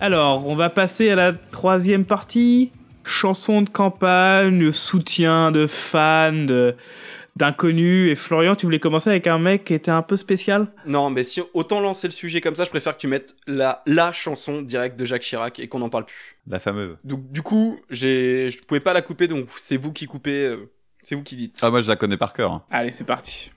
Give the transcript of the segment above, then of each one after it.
Alors, on va passer à la troisième partie. Chanson de campagne, soutien de fans, de- d'inconnus. Et Florian, tu voulais commencer avec un mec qui était un peu spécial? Non, mais si autant lancer le sujet comme ça, je préfère que tu mettes la, la chanson directe de Jacques Chirac et qu'on n'en parle plus. La fameuse. Donc du coup, j'ai, je pouvais pas la couper, donc c'est vous qui coupez, euh, c'est vous qui dites. Ah, moi, je la connais par cœur. hein. Allez, c'est parti.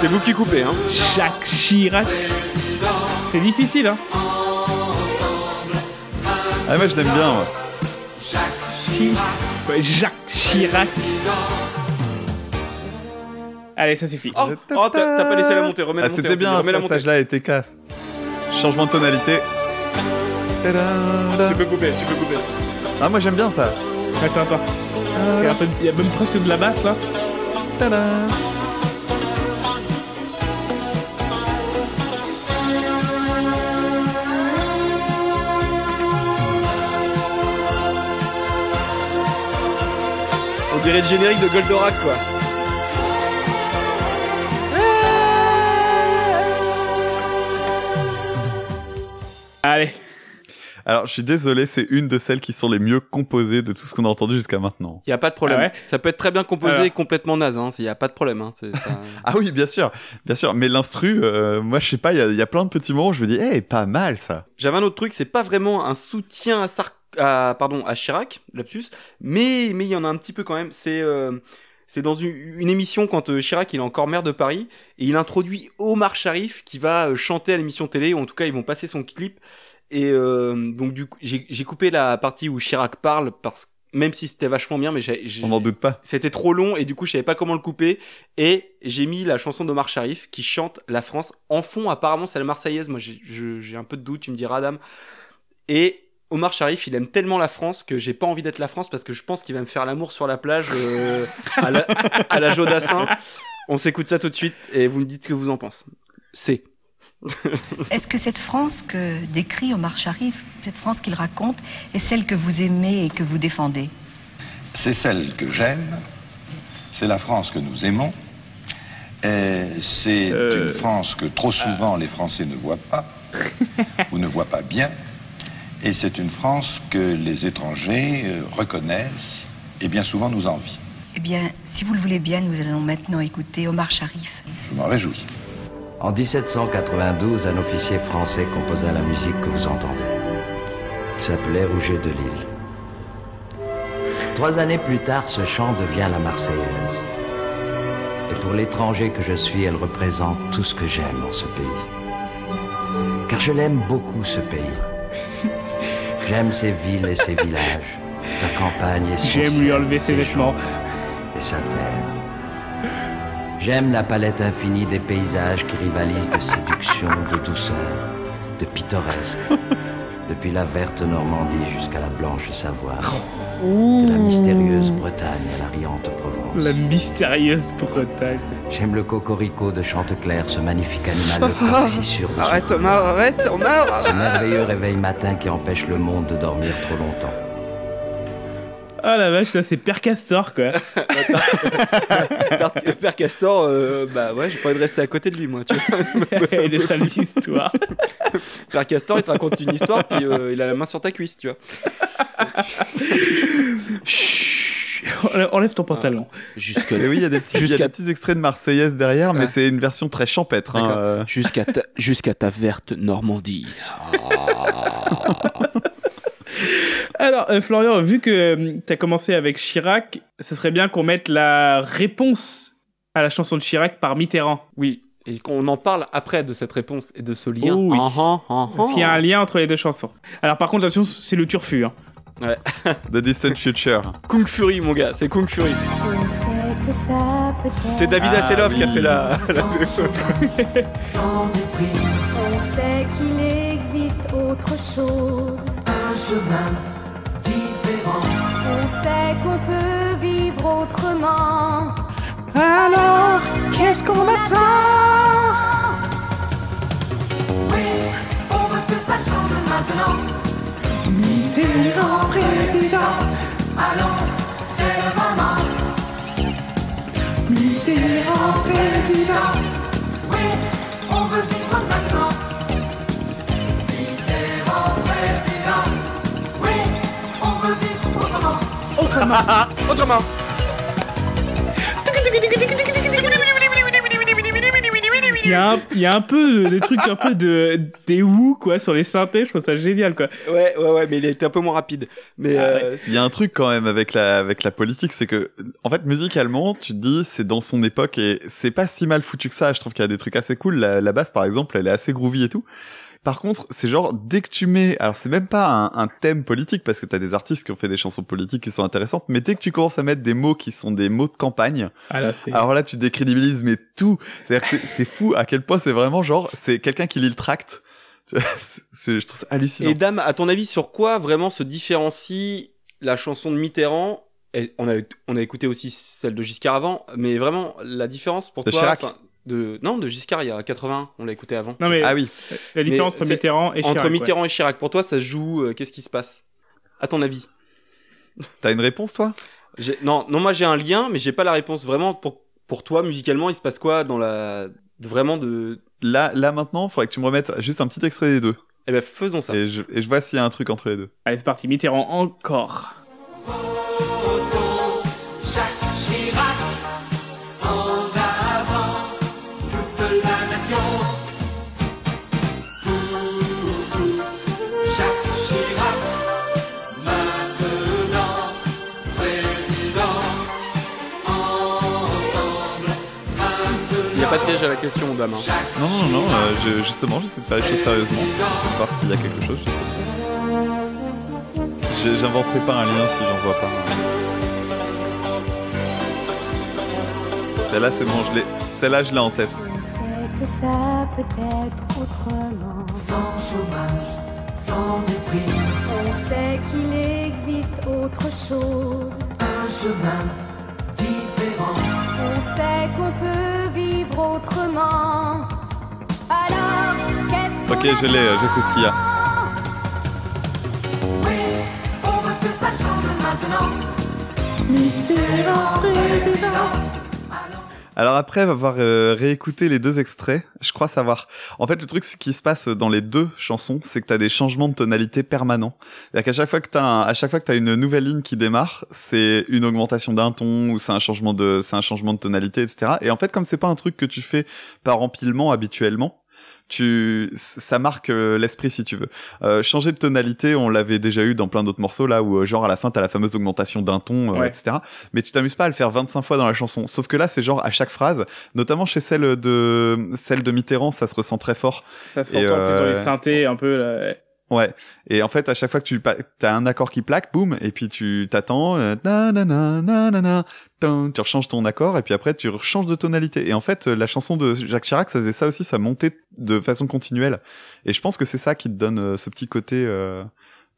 C'est vous qui coupez, hein. Jacques Chirac. C'est difficile, hein Ah, moi, je l'aime bien. moi. Chi- Ouais, Jacques Chirac. Allez, ça suffit. Oh, oh, t'as t'as pas laissé la montée, remets la Ah, montée. c'était bien, ce remets la montée. passage-là était classe. Changement de tonalité. Tadam. Tu peux couper, tu peux couper. Ah, moi, j'aime bien ça. Attends, attends. Il y, a un peu- il y a même presque de la basse là. Tadam. On dirait le générique de Goldorak, quoi. Allez. Alors, je suis désolé, c'est une de celles qui sont les mieux composées de tout ce qu'on a entendu jusqu'à maintenant. Y a pas de problème. Ah ouais Ça peut être très bien composé, Alors. complètement naze, hein. Y a pas de problème, hein. Ah oui, bien sûr, bien sûr. Mais l'instru, euh, moi, je sais pas, il y, a- il y a plein de petits moments où je me dis, eh, pas mal ça. J'avais un autre truc, c'est pas vraiment un soutien à Sar... à, pardon, à Chirac, lapsus, mais mais il y en a un petit peu quand même. C'est euh, c'est dans une, une émission quand euh, Chirac il est encore maire de Paris et il introduit Omar Sharif qui va euh, chanter à l'émission télé ou en tout cas ils vont passer son clip. Et euh, donc du coup j'ai coupé la partie où Chirac parle parce que même si c'était vachement bien mais j'ai On n'en doute pas. c'était trop long et du coup je savais pas comment le couper. Et j'ai mis la chanson d'Omar Sharif qui chante la France en fond. Apparemment c'est la Marseillaise. Moi j'ai un peu de doute. Tu me diras Adam. Et Omar Sharif il aime tellement la France que j'ai pas envie d'être la France parce que je pense qu'il va me faire l'amour sur la plage euh, à, la, à la Jodassin. On s'écoute ça tout de suite et vous me dites ce que vous en pensez. C'est. Est-ce que cette France que décrit Omar Sharif, cette France qu'il raconte, est celle que vous aimez et que vous défendez? C'est celle que j'aime, c'est la France que nous aimons, et c'est Euh. une France que trop souvent les Français ne voient pas, ou ne voient pas bien, et c'est une France que les étrangers euh, reconnaissent et bien souvent nous envient. Eh bien, si vous le voulez bien, nous allons maintenant écouter Omar Sharif. Je m'en réjouis. En 1792, un officier français composa la musique que vous entendez. Il s'appelait Rouget de Lille. Trois années plus tard, ce chant devient la Marseillaise. Et pour l'étranger que je suis, elle représente tout ce que j'aime en ce pays. Car je l'aime beaucoup, ce pays. J'aime ses villes et ses villages, sa campagne et son J'aime lui enlever ses vêtements. et sa terre. J'aime la palette infinie des paysages qui rivalisent de séduction, de douceur, de pittoresque. Depuis la verte Normandie jusqu'à la blanche Savoie. De la mystérieuse Bretagne à la riante Provence. La mystérieuse Bretagne. J'aime le cocorico de Chanteclair, ce magnifique animal de frappessissure de arrête son Omar arrête Omar Ce merveilleux réveil matin qui empêche le monde de dormir trop longtemps. Ah la vache, ça c'est Père Castor quoi. Père, Père Castor euh, bah ouais j'ai pas envie de rester à côté de lui moi tu vois Et des sales histoires. Père Castor, il te raconte une histoire, puis euh, il a la main sur ta cuisse, tu vois. Chut. Enlève- ton pantalon. Jusque Et oui, il y a des petits, il y a Jusqu'à- des petits extraits de Marseillaise derrière, mais c'est une version très champêtre. hein, euh. jusqu'à ta, jusqu'à ta verte Normandie. Alors, euh, Florian, vu que tu as commencé avec Chirac, ce serait bien qu'on mette la réponse à la chanson de Chirac par Mitterrand. Oui, et qu'on en parle après de cette réponse et de ce lien. Oh oui. Ah, ah, ah, Parce qu'il y a ah. un lien entre les deux chansons. Alors, par contre, attention, c'est le turfu. hein. Ouais. The Distant Future. Kung Fury, mon gars, c'est Kung Fury. C'est David Ah, Hasselhoff qui a fait la. la. Sans On sait qu'il existe autre chose. un chemin différent. On sait qu'on peut vivre autrement. Alors, qu'est-ce qu'on attend Oui, on veut que ça change maintenant. Mitterrand président, Allons, c'est le moment. Mitterrand président. Autrement. Autrement. Il y, a un, il y a un peu de- des trucs un peu de des Who quoi sur les synthés, je trouve ça génial quoi. Ouais, ouais, ouais, mais il était un peu moins rapide. Mais Ah euh, Il y a un truc quand même avec la avec la politique, c'est que en fait musicalement, tu te dis c'est dans son époque et c'est pas si mal foutu que ça. Je trouve qu'il y a des trucs assez cool. La, la basse par exemple, elle est assez groovy et tout. Par contre, c'est genre dès que tu mets, alors c'est même pas un, un thème politique parce que t'as des artistes qui ont fait des chansons politiques qui sont intéressantes, mais dès que tu commences à mettre des mots qui sont des mots de campagne, Ah là c'est alors là tu décrédibilises mais tout. C'est-à-dire que c'est- fou à quel point c'est vraiment genre c'est quelqu'un qui lit le tract. Je trouve ça hallucinant. Et Dame, à ton avis, sur quoi vraiment se différencie la chanson de Mitterrand et on, a, on a écouté aussi celle de Giscard avant, mais vraiment, la différence pour De toi... Chirac. De, non, de Giscard, il y a 80, on l'a écouté avant. Non mais Ah oui. la différence Mais entre Mitterrand et Chirac. Entre ouais. Mitterrand et Chirac, pour toi, ça se joue, euh, qu'est-ce qui se passe? À ton avis? T'as une réponse toi? Non, non, moi j'ai un lien, mais j'ai pas la réponse. Vraiment, pour, pour toi, musicalement, il se passe quoi dans la... Vraiment de... Là là maintenant, faudrait que tu me remettes juste un petit extrait des deux. Eh ben, faisons ça. Et je, et je vois s'il y a un truc entre les deux. Allez c'est parti, Mitterrand encore. Piège à la question, Dame. hein. Non, non, non, euh, je- justement, j'essaie de faire les choses sérieusement. J'essaie de voir s'il y a quelque chose. J'inventerai pas un lien si j'en vois pas. Celle-là, c'est bon, je l'ai. Celle-là, je l'ai en tête. Que ça peut être autrement. Sans chômage, sans mépris, On sait qu'il existe autre chose. un chemin différent. On sait qu'on peut vivre autrement. Alors, qu'est-ce Ok, qu'on je l'ai, euh, je sais ce qu'il y a. Oui, on veut que ça change maintenant. Mitterrand président. Alors après avoir euh, réécouté les deux extraits, je crois savoir. En fait, le truc ce qui se passe dans les deux chansons, c'est que t'as des changements de tonalité permanents. C'est-à-dire qu'à chaque fois que t'as un- à chaque fois que t'as une nouvelle ligne qui démarre, c'est une augmentation d'un ton ou c'est un changement de c'est un changement de tonalité, etc. Et en fait, comme c'est pas un truc que tu fais par empilement habituellement, tu ça marque euh, l'esprit si tu veux. Euh, changer de tonalité, on l'avait déjà eu dans plein d'autres morceaux là où euh, genre à la fin t'as la fameuse augmentation d'un ton, euh, Ouais. etc. Mais tu t'amuses pas à le faire 25 fois dans la chanson. Sauf que là c'est genre à chaque phrase, notamment chez celle de celle de Mitterrand, ça se ressent très fort. Ça s'entend plus dans les synthés un peu là. Ouais. Et en fait, à chaque fois que tu t'as un accord qui plaque, boum, et puis tu t'attends, euh, tu rechanges ton accord, et puis après tu rechanges de tonalité. Et en fait, euh, la chanson de Jacques Chirac, ça faisait ça aussi, ça montait de façon continuelle. Et je pense que c'est ça qui te donne euh, ce petit côté euh,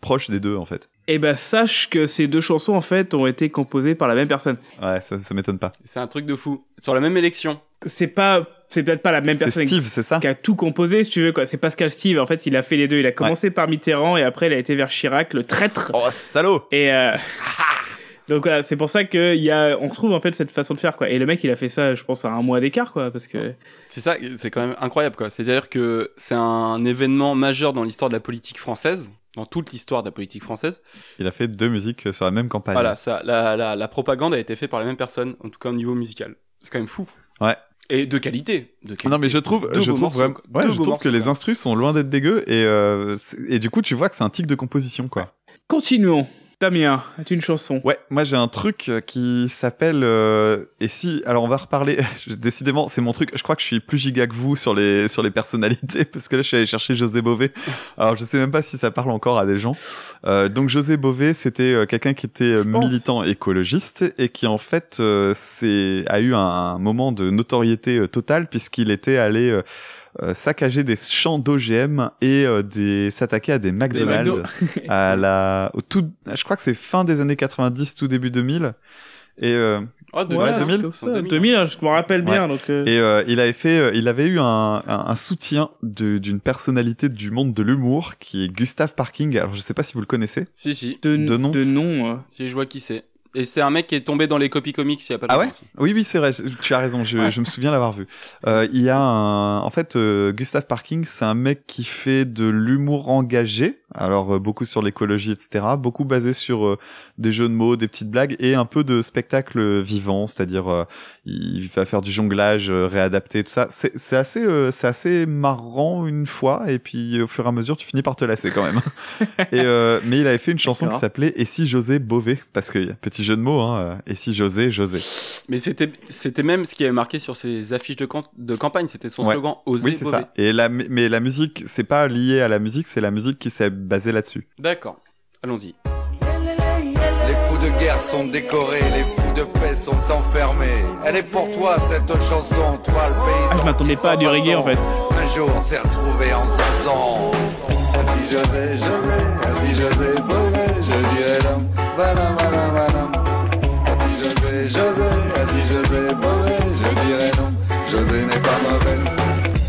proche des deux, en fait. Et ben sache que ces deux chansons en fait ont été composées par la même personne. Ouais, ça, ça m'étonne pas. C'est un truc de fou. Sur la même élection. C'est pas c'est peut-être pas la même C'est personne Steve, c'est ça qui a tout composé si tu veux quoi. C'est Pascal Steve en fait, il a fait les deux, il a commencé par Mitterrand et après il a été vers Chirac, le traître. Oh, salaud Et euh... donc voilà, c'est pour ça que il y a on retrouve en fait cette façon de faire quoi. Et le mec, il a fait ça je pense à un mois d'écart quoi parce que C'est ça, c'est quand même incroyable, quoi. C'est-à-dire que c'est un événement majeur dans l'histoire de la politique française, dans toute l'histoire de la politique française. Il a fait deux musiques sur la même campagne. Voilà, ça, la, la, la propagande a été faite par les mêmes personnes, en tout cas au niveau musical. C'est quand même fou. Ouais. Et de qualité. De qualité. Non mais je trouve, Deux je trouve morceaux, vraiment, ouais, je trouve que les instrus sont loin d'être dégueux et euh, et du coup tu vois que c'est un tic de composition quoi. continuons. Damien, as-tu une chanson? Ouais, moi j'ai un truc euh, qui s'appelle euh, et si alors on va reparler décidément c'est mon truc, je crois que je suis plus giga que vous sur les sur les personnalités parce que là je suis allé chercher José Bové. Alors je sais même pas si ça parle encore à des gens. Euh, donc José Bové, c'était quelqu'un qui était pense. militant écologiste et qui en fait euh, c'est a eu un, moment de notoriété totale puisqu'il était allé saccager des champs d'OGM et euh, des s'attaquer à des McDonald's McDo. à la au tout je crois que c'est fin des années 90 tout début 2000 et euh, Oh, de- Ouais, un 2000. truc comme ça. En 2000, 2000, hein, je me rappelle bien. Donc, euh, et euh, il avait fait euh, il avait eu un, un, un soutien d'une personnalité du monde de l'humour qui est Gustave Parking alors je sais pas si vous le connaissez Si, si. de, de nom. de nom, euh. Si, je vois qui c'est. Et c'est un mec qui est tombé dans les copies comics il y a pas Ah longtemps ouais aussi. Oui, oui, c'est vrai. je- Tu as raison. Je, Ouais. je me souviens l'avoir vu. Euh, il y a un, en fait, euh, Gustave Parking, c'est un mec qui fait de l'humour engagé. Alors euh, beaucoup sur l'écologie, etc. Beaucoup basé sur euh, des jeux de mots, des petites blagues et un peu de spectacle vivant, c'est-à-dire euh, il va faire du jonglage, euh, réadapté, tout ça. C'est c'est assez, euh, c'est assez marrant une fois et puis au fur et à mesure, tu finis par te lasser quand même. et euh, mais il avait fait une chanson qui s'appelait Et si José Beauvais parce que petit jeu de mots, hein. euh, Et si José, José. Mais c'était, c'était même ce qui avait marqué sur ses affiches de, camp- de campagne. C'était son Ouais. slogan Oser Oui, c'est ça. Et la, mais la musique, c'est pas lié à la musique, c'est la musique qui s'est basée là-dessus. D'accord. Allons-y. Les fous de guerre sont décorés, les fous de paix sont enfermés. Elle est pour toi cette chanson, toi le paysan. Ah, je m'attendais pas à du reggae, en fait. Un jour on s'est retrouvés en zanzan. Si José, José, si José, Beauvais, je dirais l'homme. Si José, si José, Beauvais, je dirais non. José n'est pas mauvais.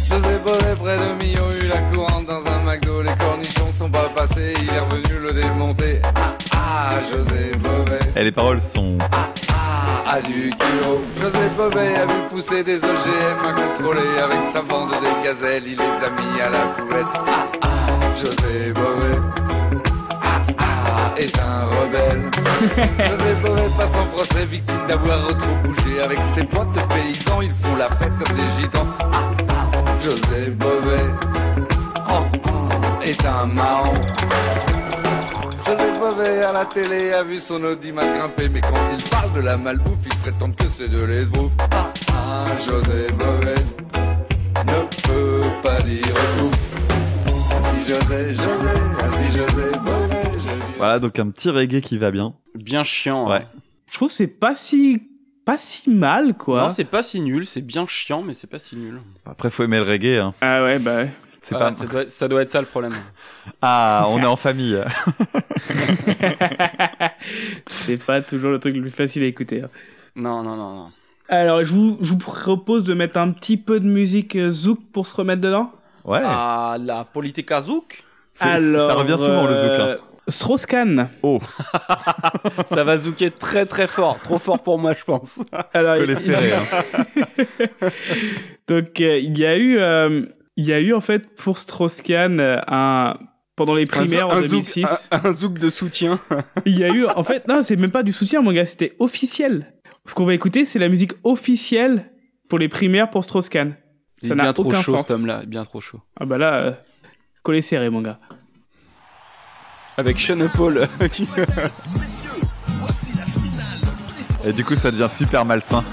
José Beauvais près de Millau eut la courante dans un McDo. Les cornichons sont pas passés, il est revenu le démonter. Ah, ah, José Beauvais. Et les paroles sont. Ah, à du kilo. José Bobet a vu pousser des OGM à contrôler avec sa bande de gazelles. Il les a mis à la poubelle. Ah, ah, José Bobet. Est un rebelle. José Bobet passe en procès, victime d'avoir trop bougé. Avec ses potes paysans, ils font la fête comme des gitans. Ah, ah, José Bobet. Oh, oh, est un marrant. José Bové à la télé a vu son audimat grimper, mais quand il parle de la malbouffe, il prétend que c'est de l'esbrouffe. Ah, ah, José Bové ne peut pas dire ouf. Ainsi José, José, ainsi José Bové, Voilà, donc un petit reggae qui va bien. Bien chiant. Ouais. hein. Je trouve que c'est pas si pas si mal quoi. Non, c'est pas si nul. C'est bien chiant, mais c'est pas si nul. Après, faut aimer le reggae. Hein. ah ouais bah. ouais. C'est pas. ça, doit, ça doit être ça le problème. Ah, on est en famille. c'est pas toujours le truc le plus facile à écouter. hein. Non, non, non, non. Alors je vous, je vous propose de mettre un petit peu de musique euh, zouk pour se remettre dedans. Ouais. Ah, la politica zouk? C'est- ça revient souvent le zouk. euh, Hein. Strauss-Kahn. Oh, Ça va zouker très très fort. Trop fort pour moi, je pense. Alors, que les il- serrer. Hein. Donc euh, il y a eu euh, il y a eu en fait pour Strauss-Kahn euh, un pendant les primaires en un, zouk, 2006, un, un zouk de soutien. il y a eu en fait non, c'est même pas du soutien mon gars, c'était officiel. Ce qu'on va écouter, c'est la musique officielle pour les primaires pour Strauss-Kahn. Ça n'a aucun chaud sens. cet homme-là, bien trop chaud. Ah bah là euh, collé serré mon gars. Avec Sean Paul. Et du coup, ça devient super malsain.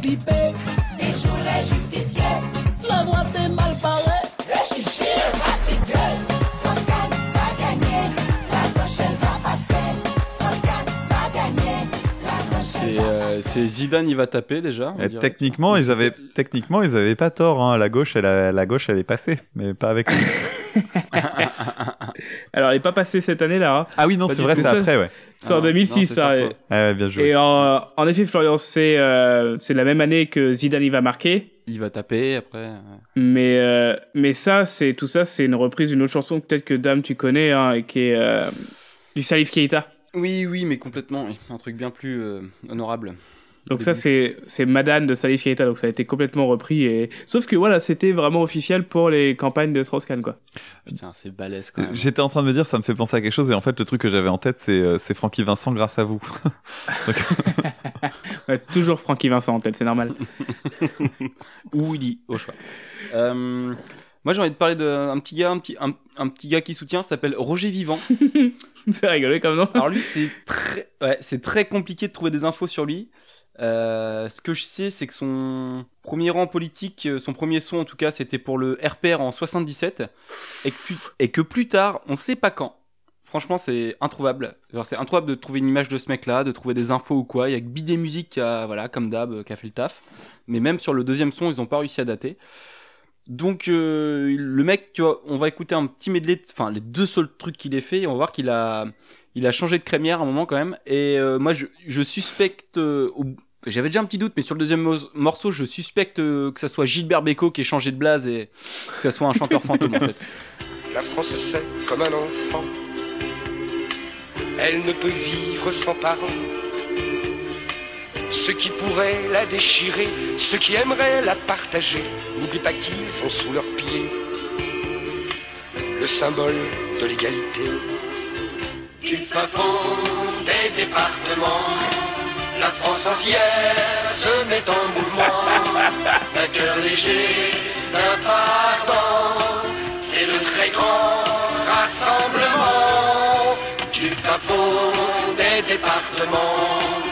Qu'on nous c'est Zidane, il va taper déjà. on techniquement, ils avaient, techniquement, ils avaient pas tort. Hein. La gauche, elle, a- la gauche, elle est passée, mais pas avec. lui. Alors elle est pas passée cette année là. hein. ah oui, non, c'est vrai, c'est après, ouais. C'est en Ah, 2006 non, c'est ça. sympa. Et, Ouais, bien joué. et en, en effet Florian, c'est euh, c'est la même année que Zidane il va marquer. Il va taper après. Mais, euh, mais ça, c'est tout ça, c'est une reprise d'une autre chanson que peut-être que Dame tu connais, hein, et qui est euh, du Salif Keita. Oui, oui, mais complètement. Un truc bien plus euh, honorable. Donc ça c'est c'est Madame de Salif Keita donc ça a été complètement repris et sauf que voilà c'était vraiment officiel pour les campagnes de Strauss-Kahn quoi. Putain, c'est balèze quand même. J'étais en train de me dire, ça me fait penser à quelque chose, et en fait, le truc que j'avais en tête, c'est euh, c'est Francky Vincent grâce à vous. Ouais, toujours Francky Vincent en tête c'est normal. Ou Willy, au choix. Euh, moi, j'ai envie de parler d'un petit gars, un petit, un, un petit gars qui soutient, s'appelle Roger Vivant. c'est rigolé comme nom. Alors lui, c'est très, ouais, c'est très compliqué de trouver des infos sur lui. Euh, ce que je sais, c'est que son premier rang politique, euh, son premier son en tout cas, c'était pour le RPR en 77, et que, plus- et que plus tard, on sait pas quand. Franchement, c'est introuvable. C'est introuvable de trouver une image de ce mec-là, de trouver des infos ou quoi. Il y a que Bidé Musique qui a, voilà, comme d'hab, euh, qui a fait le taf. Mais même sur le deuxième son, ils ont pas réussi à dater. Donc euh, le mec, tu vois, on va écouter un petit medley, enfin les deux seuls trucs qu'il ait fait, et on va voir qu'il a, il a changé de crémière à un moment quand même. Et euh, moi, je, suspecte, euh, j'avais déjà un petit doute, mais sur le deuxième mo- morceau, je suspecte que ça soit Gilbert Bécaud qui ait changé de blase et que ça soit un chanteur fantôme en fait. La France c'est comme un enfant. Elle ne peut vivre sans parents. Ceux qui pourraient la déchirer, ceux qui aimeraient la partager, n'oublie pas qu'ils sont sous leurs pieds. Le symbole de l'égalité. Du fin fond des départements, la France entière se met en mouvement. D'un cœur léger, d'un pas ardent, c'est le très grand rassemblement. Du fin fond des départements,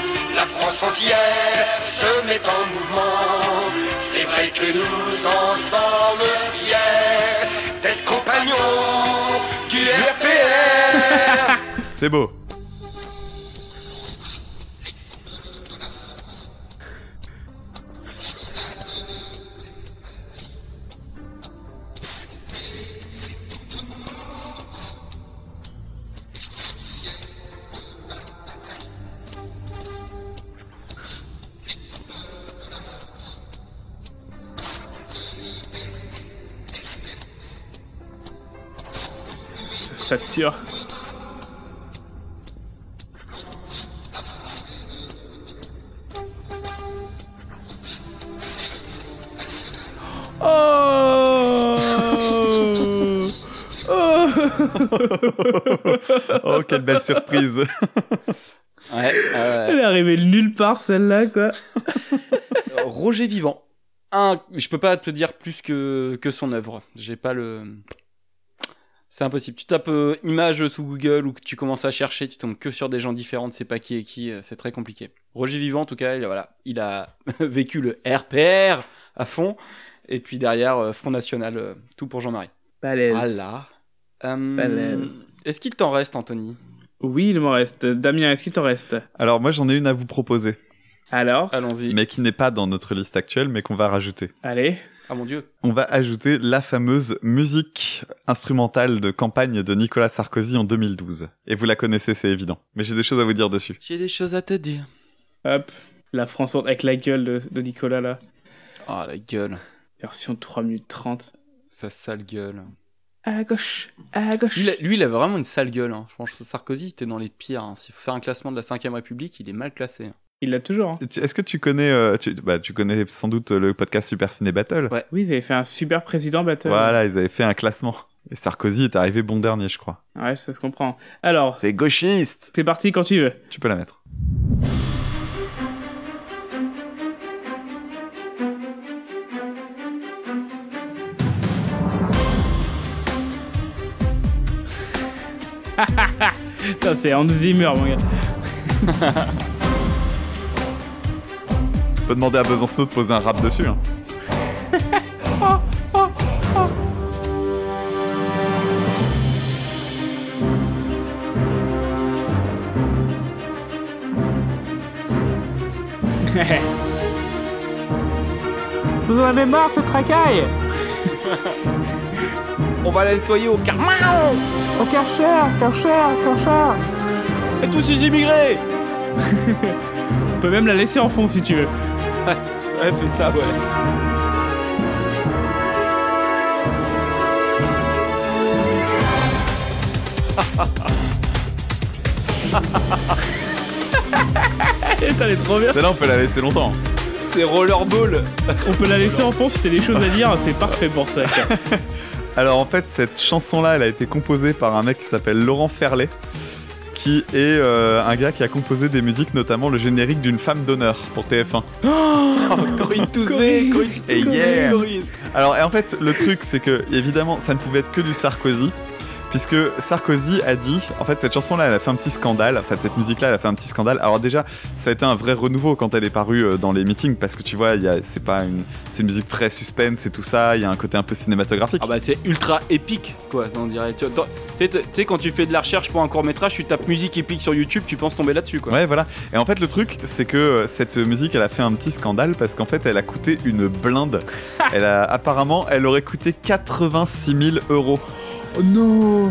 entière se met en mouvement. C'est vrai que nous en sommes fiers d'être compagnons du RPR. C'est beau. Ça tire. Oh Oh oh, quelle belle surprise. Ouais, euh, Elle est arrivée de nulle part celle-là quoi. Roger Vivant. Un, je peux pas te dire plus que, que son œuvre. J'ai pas le. C'est impossible. Tu tapes euh, image sous Google ou que tu commences à chercher, tu tombes que sur des gens différents, tu sais pas qui est qui, euh, c'est très compliqué. Roger Vivant, en tout cas, il, voilà, il a vécu le RPR à fond, et puis derrière, euh, Front National, euh, tout pour Jean-Marie. Balèze. Voilà. Euh, Balèze. Est-ce qu'il t'en reste, Anthony? Oui, il m'en reste. Damien, est-ce qu'il t'en reste? Alors moi j'en ai une à vous proposer, Alors? Allons-y. mais qui n'est pas dans notre liste actuelle, mais qu'on va rajouter. Allez. Ah mon dieu. On va ajouter la fameuse musique instrumentale de campagne de Nicolas Sarkozy en 2012. Et vous la connaissez, c'est évident. Mais j'ai des choses à vous dire dessus. J'ai des choses à te dire. Hop. La France avec la gueule de, de Nicolas là. Ah, la gueule. Version 3 minutes 30. Sa sale gueule. À gauche, à gauche. Lui, il a- lui, il a vraiment une sale gueule. Hein. Franchement, Sarkozy, était dans les pires. hein. S'il faut faire un classement de la 5ème République, il est mal classé. Il l'a toujours. hein. Est-ce que tu connais, euh, tu, bah, tu connais sans doute le podcast Super Ciné Battle Ouais. Oui, ils avaient fait un super président battle. Voilà, ils avaient fait un classement. Et Sarkozy est arrivé bon dernier, je crois. Ouais, ça se comprend. Alors, C'est gauchiste c'est parti quand tu veux. Tu peux la mettre. Putain, c'est Hans Zimmer, mon gars. Peux demander à Besançon de poser un rap dessus. Hein. Vous en avez marre, cette racaille On va la nettoyer au car... Au Karcher, Karcher, Karcher Et tous ces immigrés On peut même la laisser en fond si tu veux. Ouais, fais ça, ouais. Elle est trop bien. Celle-là, on peut la laisser longtemps. C'est Rollerball. On peut la laisser en fond si t'as des choses à dire, c'est parfait pour ça. Alors en fait, cette chanson-là, elle a été composée par un mec qui s'appelle Laurent Ferlet, qui est euh, un gars qui a composé des musiques, notamment le générique d'une femme d'honneur pour TF1. Corinne Touzé, Corinne Et Touzé, yeah. Corinne. Alors et en fait, le truc, c'est que évidemment, ça ne pouvait être que du Sarkozy. Puisque Sarkozy a dit, en fait, cette chanson-là, elle a fait un petit scandale. En fait, cette musique-là, elle a fait un petit scandale. Alors déjà, ça a été un vrai renouveau quand elle est parue euh, dans les meetings, parce que tu vois, c'est pas une, c'est une musique très suspense et tout ça. Il y a un côté un peu cinématographique. Ah bah c'est ultra épique quoi, on dirait. Tu tu sais, tu sais, quand tu fais de la recherche pour un court métrage, tu tapes musique épique sur YouTube, tu penses tomber là-dessus quoi. Ouais, voilà. Et en fait, le truc, c'est que euh, cette musique, elle a fait un petit scandale parce qu'en fait, elle a coûté une blinde. elle a, apparemment, elle aurait coûté 86 000 euros. Oh non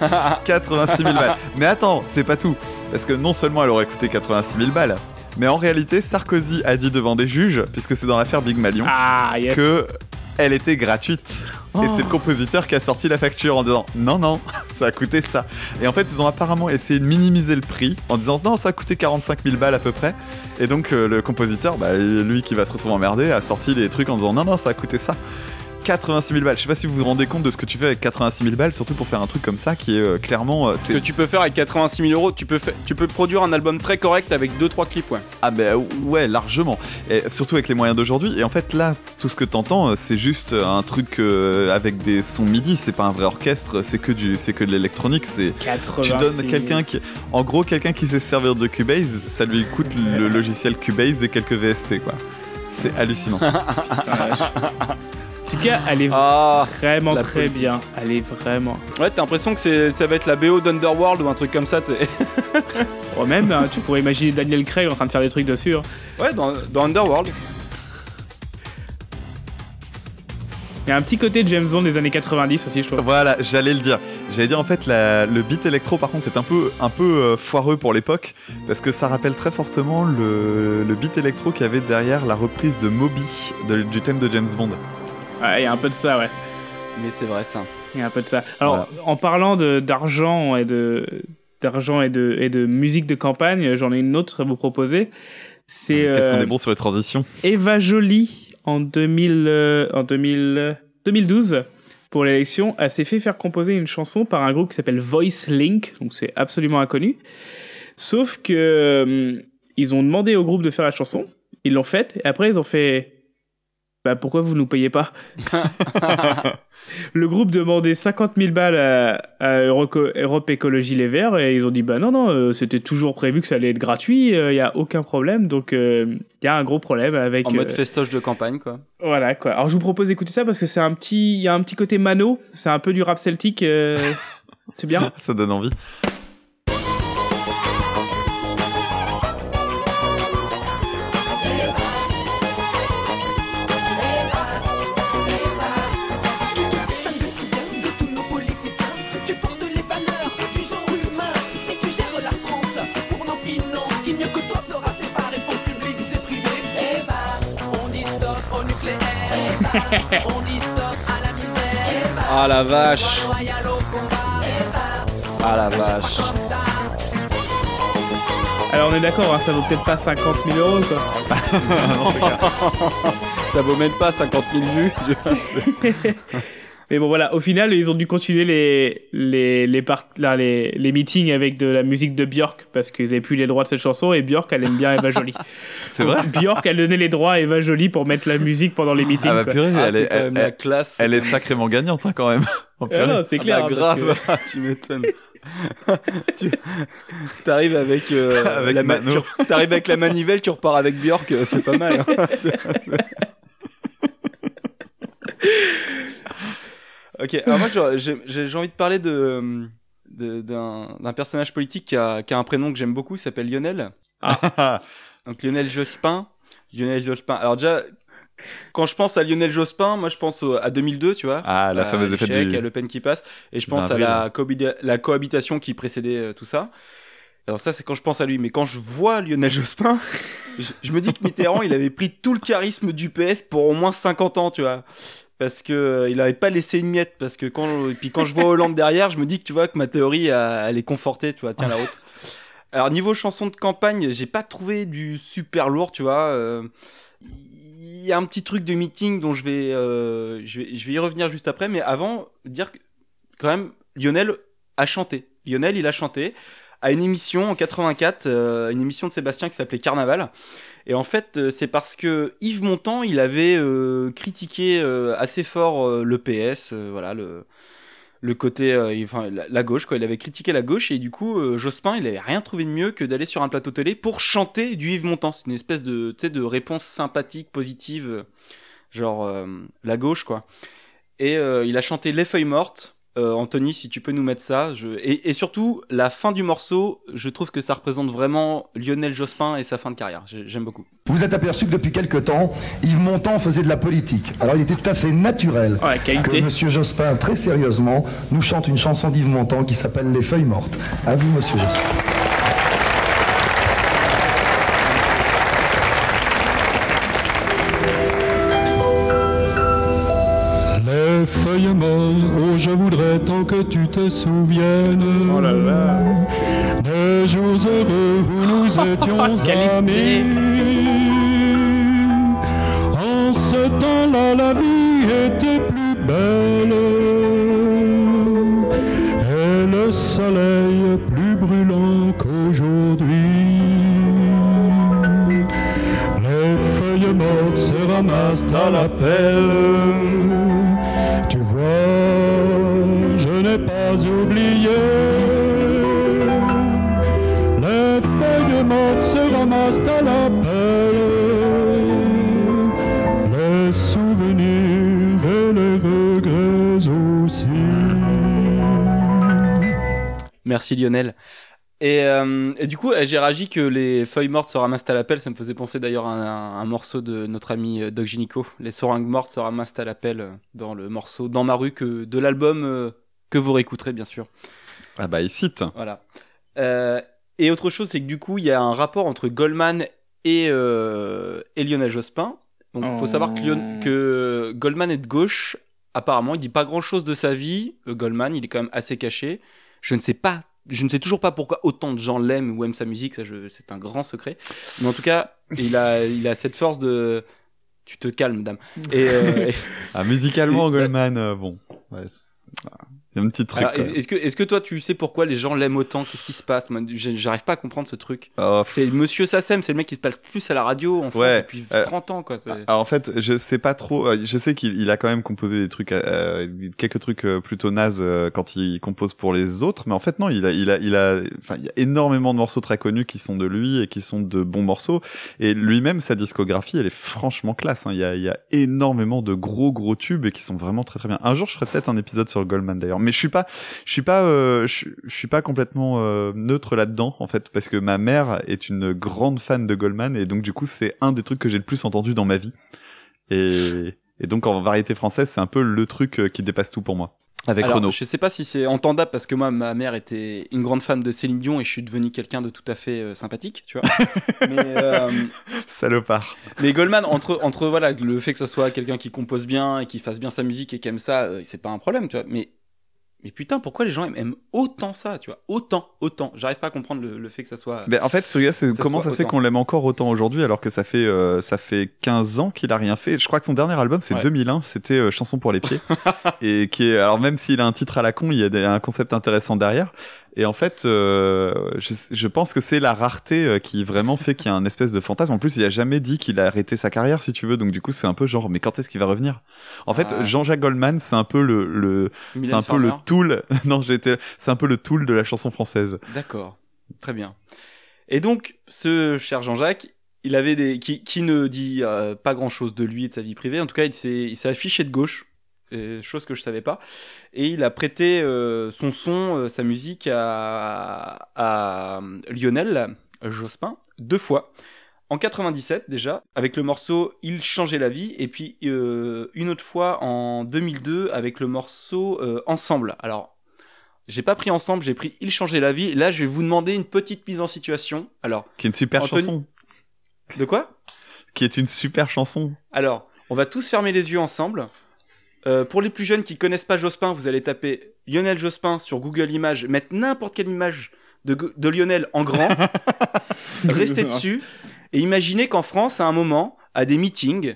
86 000 balles. Mais attends, c'est pas tout. Parce que non seulement elle aurait coûté 86 000 balles, mais en réalité, Sarkozy a dit devant des juges, puisque c'est dans l'affaire Big Malion, Ah, yes. que elle était gratuite. Et Oh. c'est le compositeur qui a sorti la facture en disant non, non, ça a coûté ça. Et en fait, ils ont apparemment essayé de minimiser le prix en disant non, ça a coûté 45 000 balles à peu près. Et donc, euh, le compositeur, bah, lui qui va se retrouver emmerdé, a sorti les trucs en disant non, non, ça a coûté ça. 86 000 balles. Je sais pas si vous vous rendez compte de ce que tu fais avec 86 000 balles, surtout pour faire un truc comme ça qui est euh, clairement. euh, Ce que tu peux faire avec 86 000 euros, tu peux, fa- tu peux produire un album très correct avec 2-3 clips, ouais. Ah ben ouais, largement. Et surtout avec les moyens d'aujourd'hui. Et en fait là, tout ce que t'entends, c'est juste un truc euh, avec des sons MIDI. C'est pas un vrai orchestre. C'est que du, c'est que de l'électronique. C'est tu 86 donnes 000. quelqu'un qui, en gros, quelqu'un qui sait se servir de Cubase, ça lui coûte le logiciel Cubase et quelques VST quoi. C'est hallucinant. En tout cas, elle est Ah, vraiment très politique. bien. Elle est vraiment. ouais, t'as l'impression que ça va être la BO d'Underworld ou un truc comme ça, tu sais. Oh, même, hein, tu pourrais imaginer Daniel Craig en train de faire des trucs dessus. hein. Ouais, dans, dans Underworld. Il y a un petit côté James Bond des années 90 aussi, je trouve. Voilà, j'allais le dire. J'allais dire en fait la- le beat électro par contre c'est un peu un peu euh, foireux pour l'époque parce que ça rappelle très fortement le, le beat électro qu'il y avait derrière la reprise de Moby de- du thème de James Bond. Ouais, il y a un peu de ça, ouais. Mais c'est vrai ça. Il y a un peu de ça. Alors, en parlant de- d'argent et de d'argent et de, et de musique de campagne, j'en ai une autre à vous proposer. C'est Qu'est-ce qu'on euh, est bon sur les transitions Eva Jolie en 2000, euh, en 2000, euh, 2012 pour l'élection, elle s'est fait faire composer une chanson par un groupe qui s'appelle Voice Link, donc c'est absolument inconnu. Sauf que euh, ils ont demandé au groupe de faire la chanson, ils l'ont faite et après ils ont fait bah pourquoi vous nous payez pas Le groupe demandait 50 000 balles à, à Euroco- Europe Écologie Les Verts et ils ont dit bah non non euh, c'était toujours prévu que ça allait être gratuit, il y a aucun problème donc il y a un gros problème avec En mode euh, festoche de campagne, quoi. voilà quoi. Alors je vous propose d'écouter ça parce que c'est un petit, il y a un petit côté mano, c'est un peu du rap celtique, euh, c'est bien. Ça donne envie. Ah la vache. Ah la vache. Alors on est d'accord, hein, ça vaut peut-être pas 50 000 euros quoi. Ça vaut même pas 50 000 vues. Mais bon voilà, au final ils ont dû continuer les les les, part- là, les, les meetings avec de la musique de Björk parce qu'ils avaient plus les droits de cette chanson et Björk elle aime bien Eva Jolie. C'est vrai? Björk elle donnait les droits à Eva Jolie pour mettre la musique pendant les meetings. Ah bah purée, Ah, elle, est, quand même elle, la classe. elle est sacrément gagnante hein, quand même. Oh, Ah purée. non, c'est Ah clair. bah, hein, parce grave, que- tu m'étonnes. tu arrives avec, euh, Avec la ma- tu- t'arrives avec la manivelle, tu repars avec Björk, euh, c'est pas mal. hein. Ok, alors moi j'ai envie de parler de d'un personnage politique qui a, qui a un prénom que j'aime beaucoup, il s'appelle Lionel. Donc Lionel Jospin. Lionel Jospin. Alors déjà, quand je pense à Lionel Jospin, moi je pense au- à 2002, tu vois. Ah, la fameuse défaite du- à Le Pen qui passe. Et je pense à la cohabitation qui précédait euh, tout ça. Alors ça, c'est quand je pense à lui. Mais quand je vois Lionel Jospin, je, me dis que Mitterrand, il avait pris tout le charisme du PS pour au moins 50 ans, tu vois. Parce que euh, il avait pas laissé une miette. Parce que quand, et puis quand je vois Hollande derrière, je me dis que tu vois que ma théorie, euh, elle est confortée, tu vois, tient la route. Alors niveau chanson de campagne, j'ai pas trouvé du super lourd, tu vois. euh, Il y a un petit truc de meeting dont je vais, je vais y revenir juste après, mais avant dire que quand même Lionel a chanté. Lionel, il a chanté à une émission en 84, euh, une émission de Sébastien qui s'appelait Carnaval. Et en fait, euh, c'est parce que Yves Montand, il avait euh, critiqué euh, assez fort le PS, voilà le le côté, enfin la, gauche quoi. Il avait critiqué la gauche et du coup Jospin, il avait rien trouvé de mieux que d'aller sur un plateau télé pour chanter du Yves Montand. C'est une espèce de, de réponse sympathique, positive, genre la gauche quoi. Et il a chanté Les Feuilles Mortes. Euh, Anthony, si tu peux nous mettre ça. Je... Et, et surtout, la fin du morceau, je trouve que ça représente vraiment Lionel Jospin et sa fin de carrière. J'ai- J'aime beaucoup. Vous êtes aperçu que depuis quelque temps, Yves Montand faisait de la politique. Alors il était tout à fait naturel que Monsieur Jospin, très sérieusement, nous chante une chanson d'Yves Montand qui s'appelle Les Feuilles Mortes. À vous, Monsieur Jospin. Te souviennes Oh là là. Des jours heureux où nous étions amis Merci Lionel. Et, euh, et du coup, j'ai réagi que les feuilles mortes se ramassent à l'appel. Ça me faisait penser d'ailleurs à un, un morceau de notre ami euh, Doc Gynico. Les seringues mortes se ramassent à l'appel euh, dans le morceau Dans ma rue que, de l'album euh, que vous réécouterez bien sûr. Ah bah il cite. Voilà. Euh, et autre chose, c'est que du coup, il y a un rapport entre Goldman et, euh, et Lionel Jospin. Donc, il faut Oh. savoir que, Lion- que Goldman est de gauche. Apparemment, il dit pas grand chose de sa vie. Euh, Goldman, il est quand même assez caché. Je ne sais pas. Je ne sais toujours pas pourquoi autant de gens l'aiment ou aiment sa musique. Ça, c'est un grand secret. Mais en tout cas, il a, il a cette force de. Tu te calmes, dame. Et, euh, et- Ah, musicalement, Goldman, euh, bon. Ouais, il y a un petit truc. Est- est-ce que, est-ce que toi, tu sais pourquoi les gens l'aiment autant? Qu'est-ce qui se passe? J'arrive pas à comprendre ce truc. c'est Monsieur Sassem, c'est le mec qui se passe plus à la radio en France Ouais, depuis euh, 30 ans, quoi. Alors en fait, je sais pas trop. euh, Je sais qu'il il a quand même composé des trucs, euh, quelques trucs euh, plutôt nazes euh, quand il compose pour les autres, mais en fait non, il a, il a, il a, enfin, il y a énormément de morceaux très connus qui sont de lui et qui sont de bons morceaux. Et lui-même, sa discographie, elle est franchement classe. hein. Il y a, il y a énormément de gros gros tubes et qui sont vraiment très très bien. Un jour, je ferai peut-être un épisode sur Goldman d'ailleurs, mais je suis pas, je suis pas, euh, je, je suis pas complètement euh, neutre là-dedans en fait, parce que ma mère est une grande fan de Goldman et donc du coup, c'est un des trucs que j'ai le plus entendu dans ma vie. Et, et donc en variété française, c'est un peu le truc euh, qui dépasse tout pour moi. Avec Alors, Renaud. Je sais pas si c'est entendable parce que moi, ma mère était une grande fan de Céline Dion et je suis devenu quelqu'un de tout à fait euh, sympathique, tu vois. mais, euh, Salopard. mais Goldman, entre, entre voilà, le fait que ce soit quelqu'un qui compose bien et qui fasse bien sa musique et qui aime ça, euh, c'est pas un problème, tu vois. Mais, mais putain, pourquoi les gens aiment, autant ça, tu vois? Autant, autant. J'arrive pas à comprendre le, le fait que ça soit. Mais en fait, ce gars, c'est comment ça se fait qu'on l'aime encore autant aujourd'hui alors que ça fait euh, ça fait 15 ans qu'il a rien fait? Je crois que son dernier album c'est Ouais. 2001, c'était euh, Chanson pour les pieds et qui est alors même s'il a un titre à la con, il y a des- un concept intéressant derrière. Et en fait, euh, je, je pense que c'est la rareté euh, qui vraiment fait qu'il y a un espèce de fantasme. En plus, il a jamais dit qu'il a arrêté sa carrière, si tu veux. Donc du coup, c'est un peu genre, mais quand est-ce qu'il va revenir? En fait, Ah. Jean-Jacques Goldman, c'est un peu le, le c'est un peu le tool. non, j'étais, c'est un peu le tool de la chanson française. D'accord, très bien. Et donc, ce cher Jean-Jacques, il avait des, qui, qui ne dit euh, pas grand-chose de lui et de sa vie privée. En tout cas, il s'est, il s'est affiché de gauche, chose que je savais pas. Et il a prêté euh, son son, euh, sa musique à, à Lionel Jospin deux fois. En 97 déjà, avec le morceau Il changeait la vie, et puis euh, une autre fois en 2002 avec le morceau euh, Ensemble. Alors, j'ai pas pris ensemble, j'ai pris Il changeait la vie. Là, je vais vous demander une petite mise en situation. Alors, Qui est une super Anthony- chanson. De quoi? Qui est une super chanson. Alors, on va tous fermer les yeux ensemble. Euh, pour les plus jeunes qui connaissent pas Jospin, vous allez taper Lionel Jospin sur Google Images, mettre n'importe quelle image de, de Lionel en grand, restez dessus, et imaginez qu'en France, à un moment, à des meetings,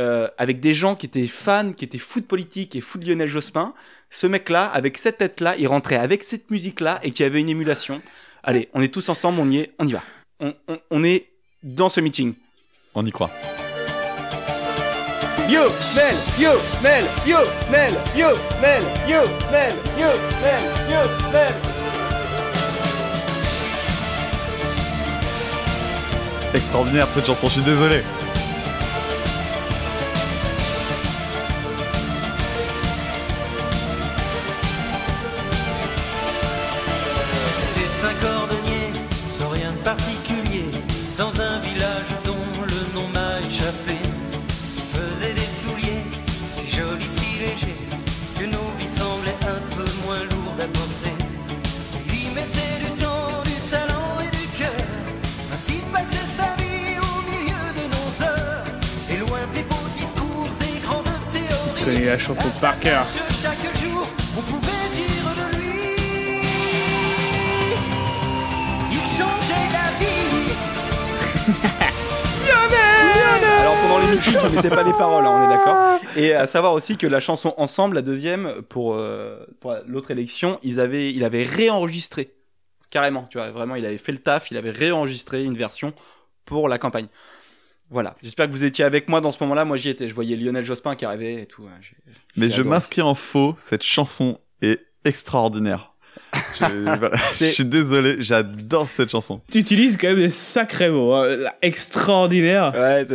euh, avec des gens qui étaient fans, qui étaient fous de politique et fous de Lionel Jospin, ce mec-là, avec cette tête-là, il rentrait avec cette musique-là et qu'il y avait une émulation. Allez, on est tous ensemble, on y est, on y va. On, on- on est dans ce meeting. On y croit. Yo, Mel, yo, Mel, yo, Mel, yo, Mel, yo, Mel, yo, Mel, yo, Mel. Extraordinaire cette chanson, je suis désolé. C'était un cordonnier, sans rien de particulier, la chanson par cœur. Chaque jour, on pouvait dire de lui. Il changeait d'avis. Alors pendant les meetings, je mettais pas les paroles, hein, on est d'accord. Et à savoir aussi que la chanson Ensemble, la deuxième, pour, euh, pour l'autre élection, ils avaient, il avait réenregistré. Carrément, tu vois, vraiment, il avait fait le taf, il avait réenregistré une version pour la campagne. Voilà, j'espère que vous étiez avec moi dans ce moment-là. Moi, j'y étais. Je voyais Lionel Jospin qui arrivait et tout. j'ai- Mais je m'inscris en faux, cette chanson est extraordinaire. Je, voilà, je suis désolé, j'adore cette chanson. Tu utilises quand même des sacrés mots. hein. Extraordinaire. Ouais,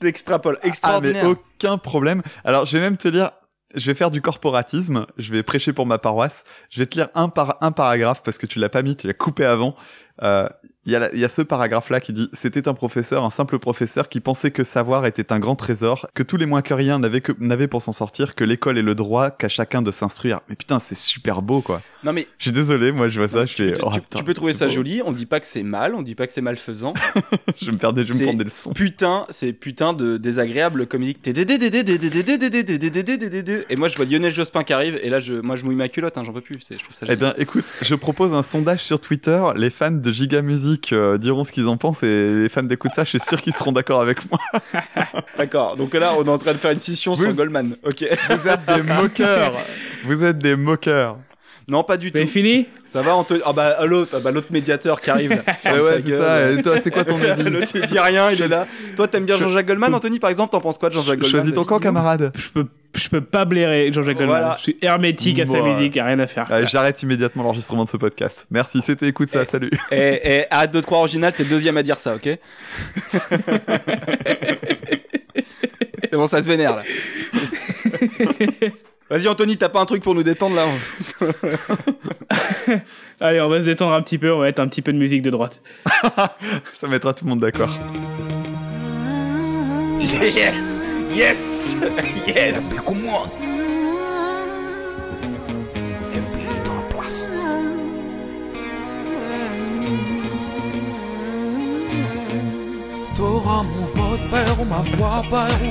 t'extrapoles. Ah, mais Extraordinaire. aucun problème. Alors, je vais même te lire, je vais faire du corporatisme, je vais prêcher pour ma paroisse, je vais te lire un par un paragraphe parce que tu l'as pas mis, tu l'as coupé avant. Euh, Il y, a la- il y a ce paragraphe-là qui dit C'était un professeur, un simple professeur qui pensait que savoir était un grand trésor, que tous les moins que rien n'avaient pour s'en sortir, que l'école est le droit qu'à chacun de s'instruire. Mais putain, c'est super beau, quoi. Non, mais Je suis désolé, moi je vois ça, je fais. tu, oh, tu- putain, tu peux trouver ça beau. joli. On dit pas que c'est mal, on dit pas que c'est malfaisant. Je me des, je me prendre des leçons. Putain, c'est putain de désagréable comme musique. Et moi je vois Lionel Jospin qui arrive et là je, moi je mouille ma culotte, hein, j'en peux plus. Je trouve ça Eh bien, écoute, je propose un sondage sur Twitter. Les fans de Giga Music euh, diront ce qu'ils en pensent et les fans d'écoute ça, je suis sûr qu'ils seront d'accord avec moi. D'accord, donc là on est en train de faire une scission sur Goldman. Ok. Vous êtes des moqueurs. Vous êtes des moqueurs. Non, pas du tout. C'est fini Ça va, Anthony Ah bah l'autre, ah bah, l'autre médiateur qui arrive. Ferme ouais, c'est ça. Et toi, c'est quoi ton avis L'autre il dit rien, il est là. Toi t'aimes bien Jean-Jacques Goldman, Anthony par exemple, t'en penses quoi de Jean-Jacques Goldman Choisis ton camp, camarade. Je peux, je peux pas blairer Jean-Jacques Goldman. Voilà. Je suis hermétique à sa musique, y a rien à faire. Euh, J'arrête immédiatement l'enregistrement de ce podcast. Merci, c'était écoute ça, salut. Et, et arrête de te croire original, t'es le deuxième à dire ça, ok C'est bon, ça se vénère là. Vas-y Anthony, t'as pas un truc pour nous détendre là Allez, on va se détendre un petit peu, on va mettre un petit peu de musique de droite. Ça mettra tout le monde d'accord. Yes Yes Yes. T'auras mon vote père ou ma voix Bayrou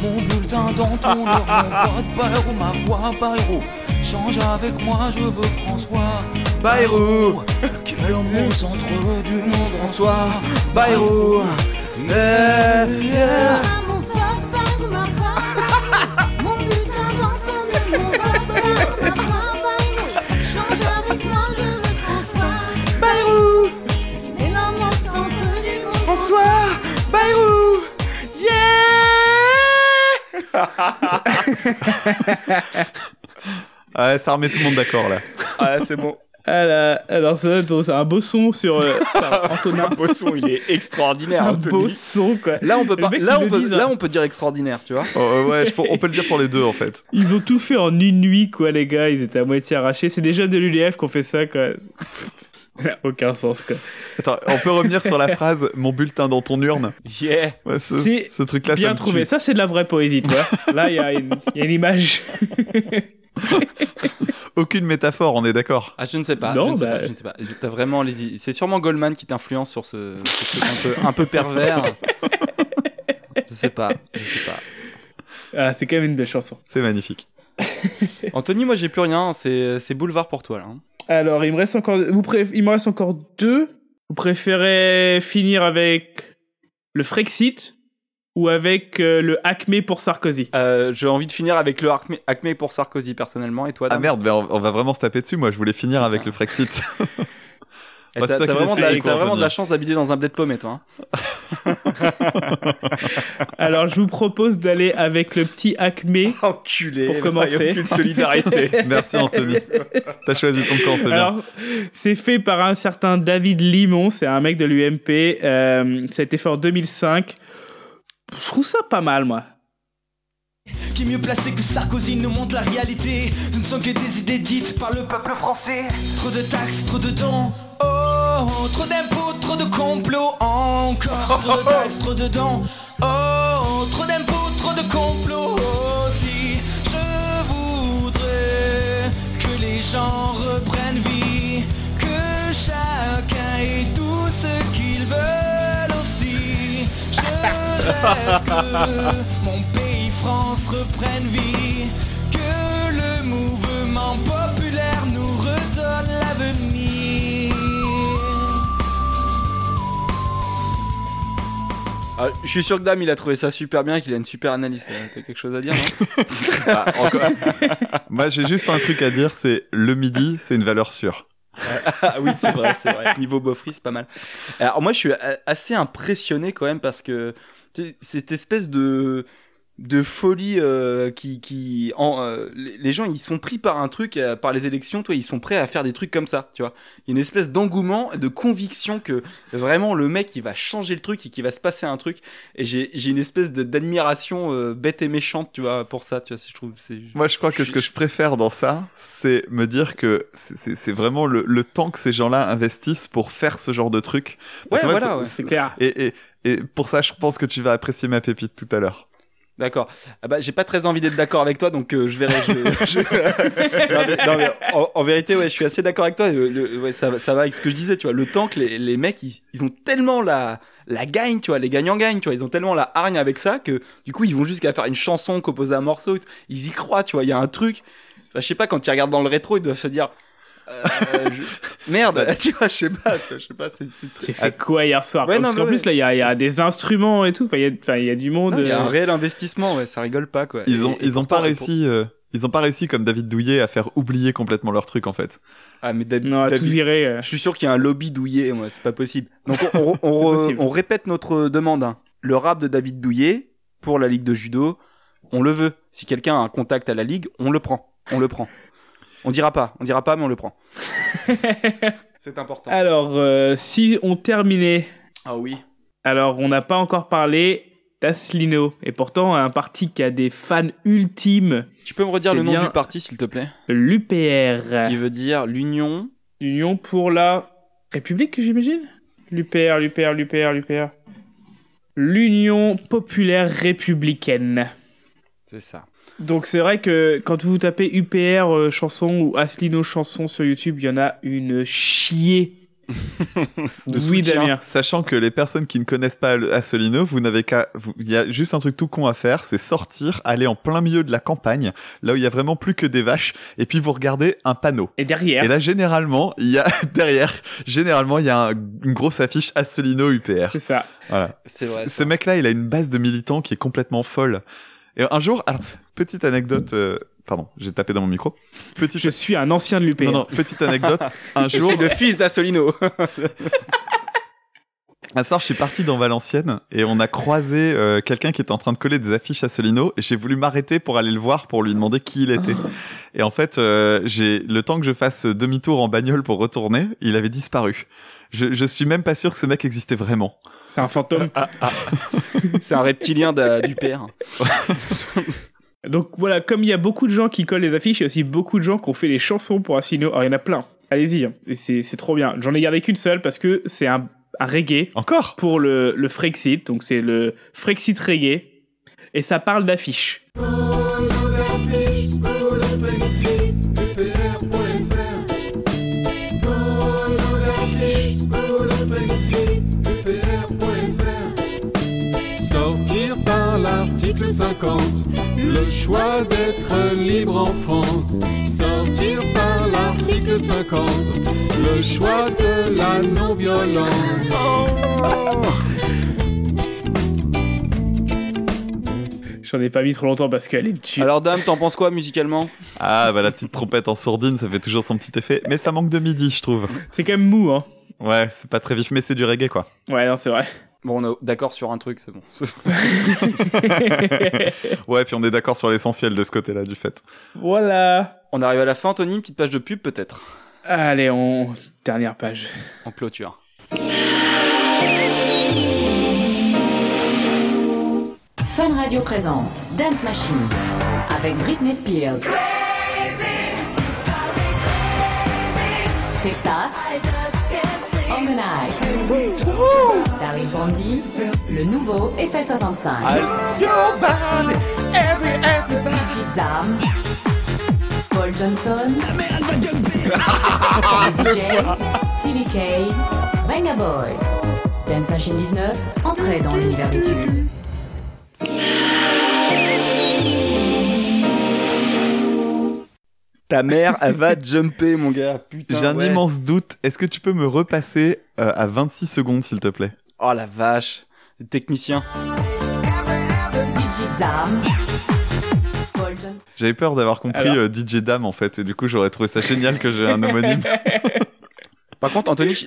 Mon bulletin dans ton mon vote père ou ma voix Bayrou Change avec moi, je veux François Bayrou Qui met l'amour au centre du monde François Bayrou Yeah, yeah. Mon vote par ma voix, mon bulletin dans ton nez, mon vote par ma voix, change avec moi, je veux François. Bayrou l'homme au centre du monde. François Ouais, ça remet tout le monde d'accord là. Ah c'est bon. Alors, alors ça, c'est un beau son sur euh, Antonin. Un beau son, il est extraordinaire. Un Anthony. beau son, quoi. Là on peut pas, là on peut, dit, là hein. on peut dire extraordinaire, tu vois. Oh, euh, ouais, je on peut le dire pour les deux en fait. Ils ont tout fait en une nuit, quoi, les gars. Ils étaient à moitié arrachés. C'est des jeunes de l'UDF qui ont fait ça, quoi. Ça n'a aucun sens, quoi. Attends, on peut revenir sur la phrase mon bulletin dans ton urne. Yeah. Ouais, ce, truc-là, ça Bien me trouvé. tue. Ça, c'est de la vraie poésie, tu vois. Là, il y, a une- il y a une image. Aucune métaphore, on est d'accord. Ah je ne sais pas. Non, je ne sais bah- pas. Je ne sais pas. T'as vraiment les. C'est sûrement Goldman qui t'influence sur ce, ce truc un peu, un peu pervers. je sais pas. Je sais pas. Ah, c'est quand même une belle chanson. C'est magnifique. Anthony, moi j'ai plus rien. C'est, c'est boulevard pour toi là. Alors, il me reste encore, vous préf- il me reste encore deux. Vous préférez finir avec le Frexit ou avec euh, le Acme pour Sarkozy? Euh, J'ai envie de finir avec le Acme, Acme pour Sarkozy personnellement et toi Ah merde, mais on, on va vraiment se taper dessus. Moi, je voulais finir avec le Frexit. Bah, T'as vraiment, de la, quoi, vraiment de la chance d'habiter dans un blé de paumé toi. hein. Alors, je vous propose d'aller avec le petit Acme. Enculé. Pour il y a commencer. aucune solidarité. Merci Anthony. T'as choisi ton camp, c'est bien. Alors, c'est fait par un certain David Limon, c'est un mec de l'UMP. euh, ça a été fait en 2005. Je trouve ça pas mal, moi. Qui est mieux placé que Sarkozy nous montre la réalité Ce ne sont que des idées dites par le peuple français Trop de taxes, trop de dons Oh, trop d'impôts, trop de complots Encore trop de taxes, trop de dons Oh, trop d'impôts, trop de complots Aussi, je voudrais que les gens reprennent vie Que chacun ait tout ce qu'ils veulent aussi. Je rêve que mon pays France reprenne vie Que le mouvement populaire nous redonne l'avenir Ah, je suis sûr que Dame il a trouvé ça super bien, qu'il a une super analyse. Euh, T'as quelque chose à dire non Ah, encore- Moi, j'ai juste un truc à dire, c'est le midi, c'est une valeur sûre. Ah oui, c'est vrai, c'est vrai. Niveau Beaufry, c'est pas mal. Alors moi, je suis assez impressionné quand même parce que tu sais, cette espèce de de folie euh, qui qui en, euh, les gens ils sont pris par un truc euh, par les élections toi ils sont prêts à faire des trucs comme ça tu vois il y a une espèce d'engouement de conviction que vraiment le mec il va changer le truc et qu'il va se passer un truc et j'ai j'ai une espèce de- d'admiration euh, bête et méchante tu vois pour ça tu vois je trouve c'est Moi, je crois que ce que je préfère dans ça, c'est me dire que c'est- c'est c'est vraiment le, le temps que ces gens-là investissent pour faire ce genre de truc. Parce Ouais, fait, voilà, ouais. C'est clair. Et, et, et pour ça, je pense que tu vas apprécier ma pépite tout à l'heure. D'accord. Ah bah, j'ai pas très envie d'être d'accord avec toi, donc euh, je verrai. je- je- non, non, mais en, en vérité, ouais, je suis assez d'accord avec toi. Le- ouais, ça, ça va avec ce que je disais, tu vois. Le temps que les, les mecs, ils, ils ont tellement la, la gagne, tu vois. Les gagnants gagnent, tu vois. Ils ont tellement la hargne avec ça que du coup, ils vont jusqu'à faire une chanson, composer un morceau. Ils y croient, tu vois. Il y a un truc. Enfin, je sais pas, quand ils regardent dans le rétro, ils doivent se dire. Euh, je- Merde, tu vois, je sais pas, tu vois, je sais pas, c'est très- J'ai fait quoi hier soir Ouais, non, Parce qu'en plus, là, il y a, il y a des instruments et tout. Enfin, il y a, enfin, il y a du monde. Il y a un euh, réel investissement, ouais, ça rigole pas, quoi. Ils ont, Et- et ils ont pourtant- pas pour- réussi, euh, ils ont pas réussi comme David Douillet à faire oublier complètement leur truc en fait. Ah, mais David, Non, tout euh. Je suis sûr qu'il y a un lobby douillet, moi, c'est pas possible. Donc on, on- on re- possible. on répète notre demande. hein. Le rap de David Douillet pour la Ligue de Judo, on le veut. Si quelqu'un a un contact à la Ligue, on le prend. On le prend. On dira pas, on dira pas, mais on le prend. c'est important. Alors, euh, si on terminait. Ah oui. Alors, on n'a pas encore parlé d'Aslino. Et pourtant, un parti qui a des fans ultimes. Tu peux me redire le nom du parti, s'il te plaît? L'UPR. Qui veut dire l'Union. L'Union pour la République, j'imagine? L'UPR, l'UPR, l'UPR, l'UPR. L'Union populaire républicaine. C'est ça. Donc c'est vrai que quand vous tapez UPR euh, chanson ou Aslino chanson sur YouTube, il y en a une chier. de oui, soutien, Damien. Sachant que les personnes qui ne connaissent pas Assolino, vous n'avez qu'à, vous- il y a juste un truc tout con à faire, c'est sortir, aller en plein milieu de la campagne, là où il y a vraiment plus que des vaches, et puis vous regardez un panneau. Et derrière. Et là, généralement, il y a, derrière, généralement, il y a un- une grosse affiche Assolino UPR. C'est ça. Voilà. C'est vrai, Ce- Ce mec-là, il a une base de militants qui est complètement folle. Et un jour, alors, petite anecdote, euh, pardon, j'ai tapé dans mon micro. Petite... Je suis un ancien de l'UPR. Non, non, petite anecdote. Un jour, C'est le fils d'Assolino. Un soir, je suis parti dans Valenciennes et on a croisé euh, quelqu'un qui était en train de coller des affiches à Solino et j'ai voulu m'arrêter pour aller le voir pour lui demander qui il était. Et en fait, euh, j'ai le temps que je fasse demi-tour en bagnole pour retourner, il avait disparu. Je, je suis même pas sûr que ce mec existait vraiment. C'est un fantôme. c'est un reptilien du père. Donc voilà, comme il y a beaucoup de gens qui collent les affiches, il y a aussi beaucoup de gens qui ont fait les chansons pour Aslino. Alors il y en a plein. Allez-y, hein. C'est trop bien. J'en ai gardé qu'une seule parce que c'est un, un reggae. Encore? Pour le, le Frexit. Donc c'est le Frexit reggae. Et ça parle d'affiches. 50, le choix d'être libre en France. Sortir par l'article l'article 50, le choix de la non-violence. J'en ai pas mis trop longtemps parce qu'elle est dessus. Alors, Dame, t'en penses quoi musicalement? Ah, bah la petite trompette en sourdine, ça fait toujours son petit effet. Mais ça manque de midi, je trouve. C'est quand même mou, hein. Ouais, c'est pas très vif, mais c'est du reggae, quoi. Ouais, non, c'est vrai. Bon, on est d'accord sur un truc, c'est bon. Ouais, puis on est d'accord sur l'essentiel de ce côté-là du fait. Voilà. On arrive à la fin, Anthony, une petite page de pub peut-être Allez, on... Dernière page. En clôture. Fun Radio présente Dance Machine avec Britney Spears. Texas. Organize. Daryl Bondy. Le nouveau FL65. Your body, every, everybody. Gigi Zam. Paul Johnson. DJ. TDK. Venga Boy. Dance Machine 19. Entrée dans l'univers du tube. Ta mère, elle va jumper, mon gars. Putain. J'ai un ouais. immense doute. Est-ce que tu peux me repasser euh, à 26 secondes, s'il te plaît? Oh la vache. Le technicien. J'avais peur d'avoir compris Alors. euh, DJ Dame, en fait, et du coup, j'aurais trouvé ça génial que j'ai un homonyme. Par contre, Anthony, je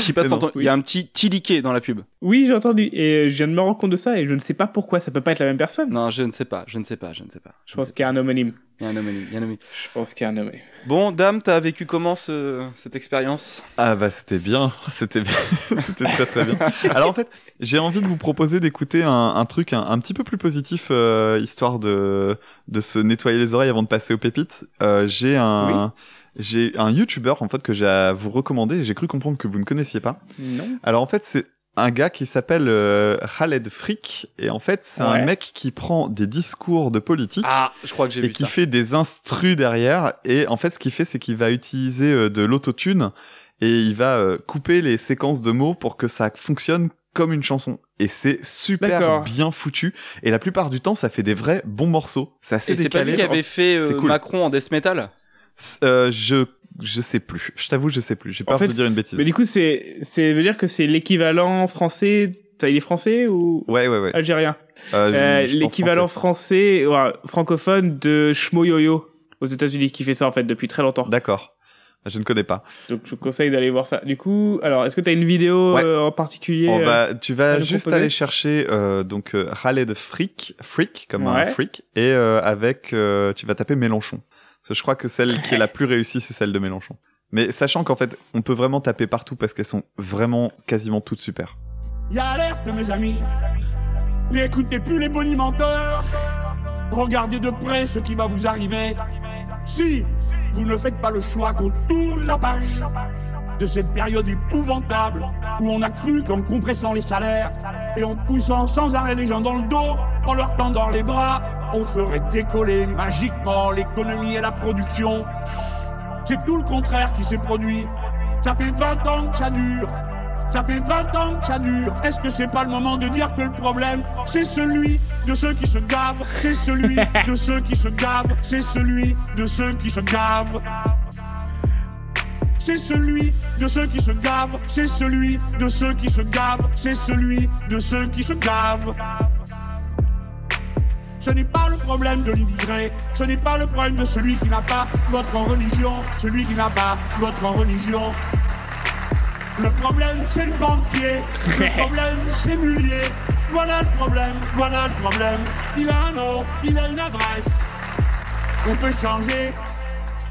sais pas si il y a un petit tiliqué dans la pub. Oui, j'ai entendu. Et je viens de me rendre compte de ça et je ne sais pas pourquoi. Ça peut pas être la même personne. Non, je ne sais pas, je ne sais pas, je ne sais pas. Je pense qu'il y a un homonyme. Il y a un homonyme, il y a un homonyme. Je pense qu'il y a un homonyme. Bon, Dame, t'as vécu comment ce- cette expérience? Ah bah c'était bien, c'était bien, c'était très très bien. Alors en fait, j'ai envie de vous proposer d'écouter un, un truc un, un petit peu plus positif, euh, histoire de de se nettoyer les oreilles avant de passer aux pépites. Euh, j'ai un j'ai un YouTuber en fait que j'ai à vous recommander. et J'ai cru comprendre que vous ne connaissiez pas. Non. Alors en fait, c'est un gars qui s'appelle euh, Khaled Frick et en fait c'est Ouais. un mec qui prend des discours de politique Ah, je crois que j'ai et vu qui ça. fait des instrus derrière et en fait ce qu'il fait c'est qu'il va utiliser euh, de l'autotune et il va euh, couper les séquences de mots pour que ça fonctionne comme une chanson et c'est super D'accord. bien foutu et la plupart du temps ça fait des vrais bons morceaux c'est assez Et c'est pas décalé lui qui avait fait euh, cool. Macron en death metal? Euh, je je sais plus je t'avoue je sais plus j'ai peur En fait, de dire une bêtise Mais du coup, c'est, c'est veut dire que c'est l'équivalent français. Il est français ou ouais ouais ouais algérien? Euh, Euh, L'équivalent français, ouais, francophone de Shmoyoyo aux États-Unis qui fait ça en fait depuis très longtemps. D'accord. Je ne connais pas. Donc je vous conseille d'aller voir ça. Du coup, alors est-ce que tu as une vidéo Ouais. euh, en particulier On euh, va, tu vas juste aller chercher euh, donc euh, Khaled Frick, Frick comme un freak, et euh, avec, euh, tu vas taper Mélenchon. Parce que je crois que celle qui est la plus réussie, c'est celle de Mélenchon. Mais sachant qu'en fait, on peut vraiment taper partout parce qu'elles sont vraiment quasiment toutes super. Y a alerte, mes amis. N'écoutez plus les bonimenteurs. Regardez de près ce qui va vous arriver. Si vous ne faites pas le choix qu'on tourne la page de cette période épouvantable où on a cru qu'en compressant les salaires et en poussant sans arrêt les gens dans le dos, en leur tendant les bras, on ferait décoller magiquement l'économie et la production. C'est tout le contraire qui s'est produit. Ça fait 20 ans que ça dure. Ça fait 20 ans que ça dure. Est-ce que c'est pas le moment de dire que le problème, c'est celui de ceux qui se gavent, c'est celui de ceux qui se gavent, c'est celui de ceux qui se gavent. C'est celui de ceux qui se gavent, c'est celui de ceux qui se gavent, c'est celui de ceux qui se gavent. Ce n'est pas le problème de l'immigré, ce n'est pas le problème de celui qui n'a pas votre religion, celui qui n'a pas votre religion. Le problème, c'est le banquier. Le problème, c'est Mullier. Voilà le problème, voilà le problème. Il a un nom, il a une adresse. On peut changer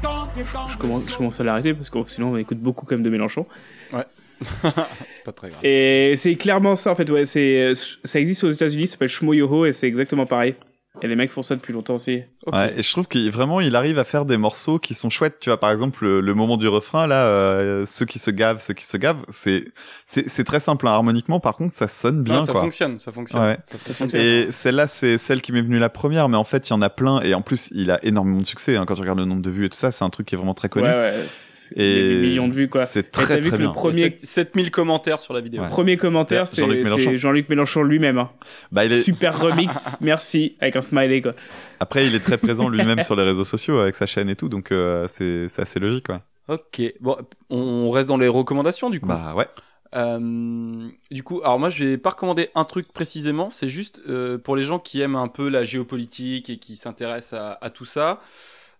tant et tant. Je commence, je commence à l'arrêter parce que sinon on écoute beaucoup comme de Mélenchon. Ouais. c'est pas très grave. Et c'est clairement ça en fait. Ouais, c'est ça existe aux États-Unis, ça s'appelle Shmoyoho et c'est exactement pareil. Et les mecs font ça depuis longtemps aussi. Ouais, et je trouve qu'il vraiment il arrive à faire des morceaux qui sont chouettes. Tu vois, par exemple le, le moment du refrain là, euh, ceux qui se gavent, ceux qui se gavent, c'est c'est c'est très simple hein. harmoniquement. Par contre, ça sonne bien Non, ça quoi. fonctionne, ça fonctionne. Ouais. Ça fonctionne. Et celle-là, c'est celle qui m'est venue la première, mais en fait, il y en a plein. Et en plus, il a énormément de succès. Hein, quand tu regardes le nombre de vues et tout ça, c'est un truc qui est vraiment très connu. Ouais, ouais. Il y a Et des millions de vues quoi. C'est très vu très que le bien. premier- 7000 commentaires sur la vidéo. Premier commentaire, c'est Jean-Luc Mélenchon. Jean-Luc Mélenchon lui-même. hein. Bah, il est- Super remix, merci, avec un smiley quoi. Après, il est très présent lui-même sur les réseaux sociaux avec sa chaîne et tout, donc euh, c'est c'est assez logique quoi. Ok, bon, on reste dans les recommandations du coup. Bah ouais. Euh, du coup, alors moi je vais pas recommander un truc précisément, c'est juste euh, pour les gens qui aiment un peu la géopolitique et qui s'intéressent à, à tout ça.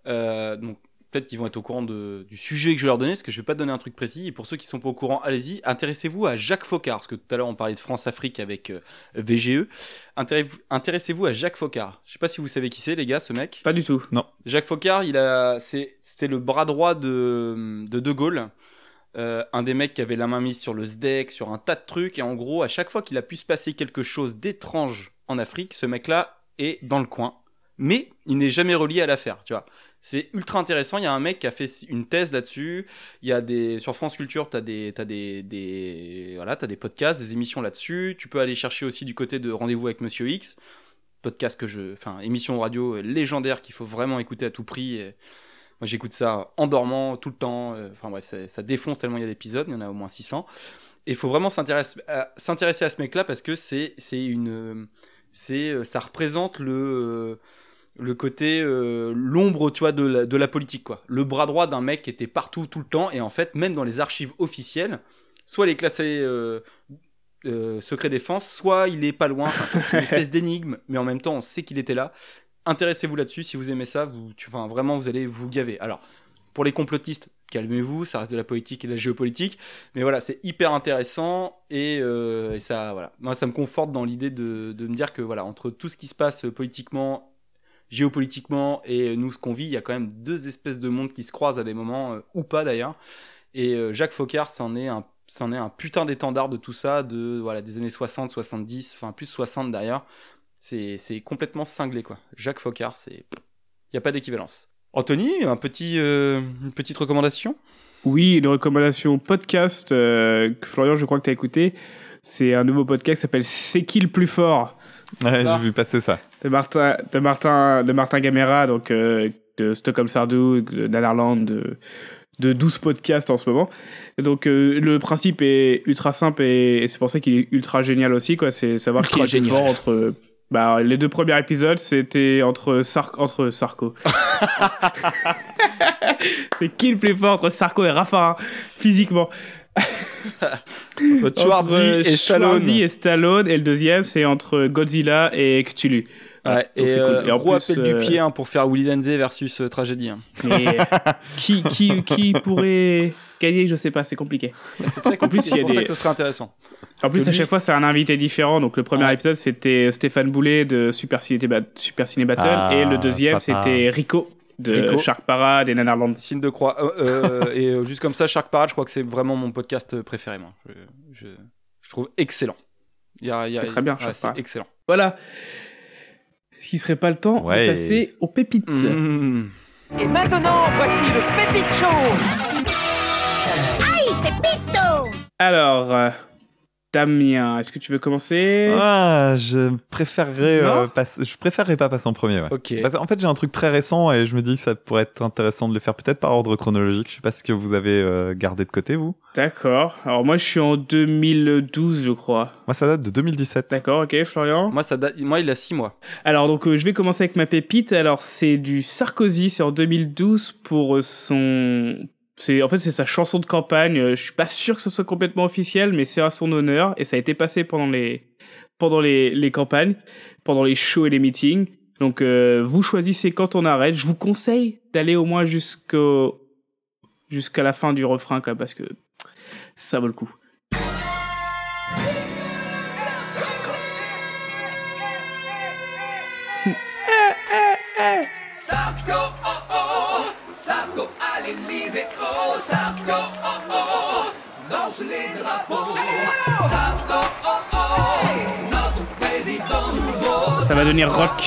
Euh, donc peut-être qu'ils vont être au courant de, du sujet que je vais leur donner, parce que je vais pas donner un truc précis. Et pour ceux qui sont pas au courant, allez-y, intéressez-vous à Jacques Faucard, parce que tout à l'heure on parlait de France-Afrique avec euh, VGE. Intéressez-vous à Jacques Faucard. Je sais pas si vous savez qui c'est les gars, ce mec. Pas du tout. Non. Jacques Faucard, il a, c'est, c'est le bras droit de, de De Gaulle. Euh, un des mecs qui avait la main mise sur le SDEC, sur un tas de trucs, et en gros, à chaque fois qu'il a pu se passer quelque chose d'étrange en Afrique, ce mec-là est dans le coin. Mais il n'est jamais relié à l'affaire, tu vois. C'est ultra intéressant. Il y a un mec qui a fait une thèse là-dessus. Il y a des sur France Culture, t'as des t'as des voilà, t'as des podcasts, des émissions là-dessus. Tu peux aller chercher aussi du côté de Rendez-vous avec Monsieur X, podcast que je, enfin émission radio légendaire qu'il faut vraiment écouter à tout prix. Moi j'écoute ça en dormant tout le temps. Euh, Enfin bref, ça, défonce tellement il y a d'épisodes. Il y en a au moins 600. Et il faut vraiment s'intéresser à, à ce mec-là parce que c'est une c'est euh, ça représente le euh, le côté euh, l'ombre tu vois de la, de la politique quoi. Le bras droit d'un mec qui était partout tout le temps et en fait même dans les archives officielles soit il est classé euh, euh, secret défense soit il est pas loin. Enfin, c'est une espèce d'énigme mais en même temps on sait qu'il était là. Intéressez-vous là-dessus si vous aimez ça vous tu enfin vraiment vous allez vous gaver. Alors pour les complotistes calmez-vous ça reste de la politique et de la géopolitique mais voilà c'est hyper intéressant et, et ça voilà. Moi ça me conforte dans l'idée de, de me dire que voilà entre tout ce qui se passe politiquement géopolitiquement et nous ce qu'on vit il y a quand même deux espèces de mondes qui se croisent à des moments euh, ou pas d'ailleurs. Et euh, Jacques Faucard c'en est un c'en est un putain d'étendard de tout ça de voilà des années 60 70 enfin plus 60 d'ailleurs. C'est c'est complètement cinglé quoi. Jacques Faucard c'est il y a pas d'équivalence. Anthony un petit euh, une petite recommandation? Oui, une recommandation podcast euh, que Florian, je crois que tu as écouté. C'est un nouveau podcast qui s'appelle C'est qui le plus fort? Ouais, j'ai vu passer ça. De Martin, de Martin, de Martin Gamera, donc euh, de Stockholm Sardou, de Netherlands, de, de 12 podcasts en ce moment. Et donc euh, le principe est ultra simple et, et c'est pour ça qu'il est ultra génial aussi, quoi. C'est savoir Ultra qui est le plus génial. fort entre. Bah, les deux premiers épisodes, c'était entre, Sar entre Sarko. c'est qui le plus fort entre Sarko et Rafa, hein, physiquement? Entre Schwarzy et Stallone. Et Stallone. Et le deuxième, c'est entre Godzilla et Cthulhu. Voilà. Ouais, et, c'est cool. euh, Et en gros plus, appel du euh, pied hein, pour faire Willy Denze versus euh, Tragédie. hein. Mais qui, qui, qui pourrait gagner Je sais pas, c'est compliqué. C'est très En plus, compliqué, c'est pour ça que ce serait intéressant. En plus, Que à lui- chaque fois, c'est un invité différent. Donc, le premier Ouais. épisode, c'était Stéphane Boulet de Super Ciné, Super Ciné Battle. Ah, et le deuxième, c'était Rico de Rico. Shark Parade et Nanarland. Signe de croix. Euh, euh, et euh, juste comme ça, Shark Parade, je crois que c'est vraiment mon podcast préféré. Moi. Je, je, je trouve excellent. Il y a- il y a- C'est très bien, ouais, Shark Parade. excellent. Voilà. Ce qui serait pas le temps Ouais. de passer aux pépites. Mmh. Et maintenant, voici le Pépite Show Aïe, Pépito Alors, euh, Damien, est-ce que tu veux commencer? Ah, je préférerais, euh, Non passer- je préférerais pas passer en premier. Ouais. Ok. Parce qu'en fait, j'ai un truc très récent et je me dis que ça pourrait être intéressant de le faire peut-être par ordre chronologique. Je sais pas ce que vous avez euh, gardé de côté, vous. D'accord. Alors, moi, je suis en 2012, je crois. Moi, ça date de 2017. D'accord, ok, Florian? Moi, ça date- moi, il a 6 mois. Alors donc euh, je vais commencer avec ma pépite. Alors c'est du Sarkozy, c'est en 2012 pour euh, son en fait c'est sa chanson de campagne. Euh, Je suis pas sûr que ce soit complètement officiel mais c'est à son honneur et ça a été passé pendant les pendant les, les campagnes, pendant les shows et les meetings. Donc euh, vous choisissez quand on arrête. Je vous conseille d'aller au moins jusqu'au jusqu'à la fin du refrain parce que ça vaut le coup. Ça va devenir rock.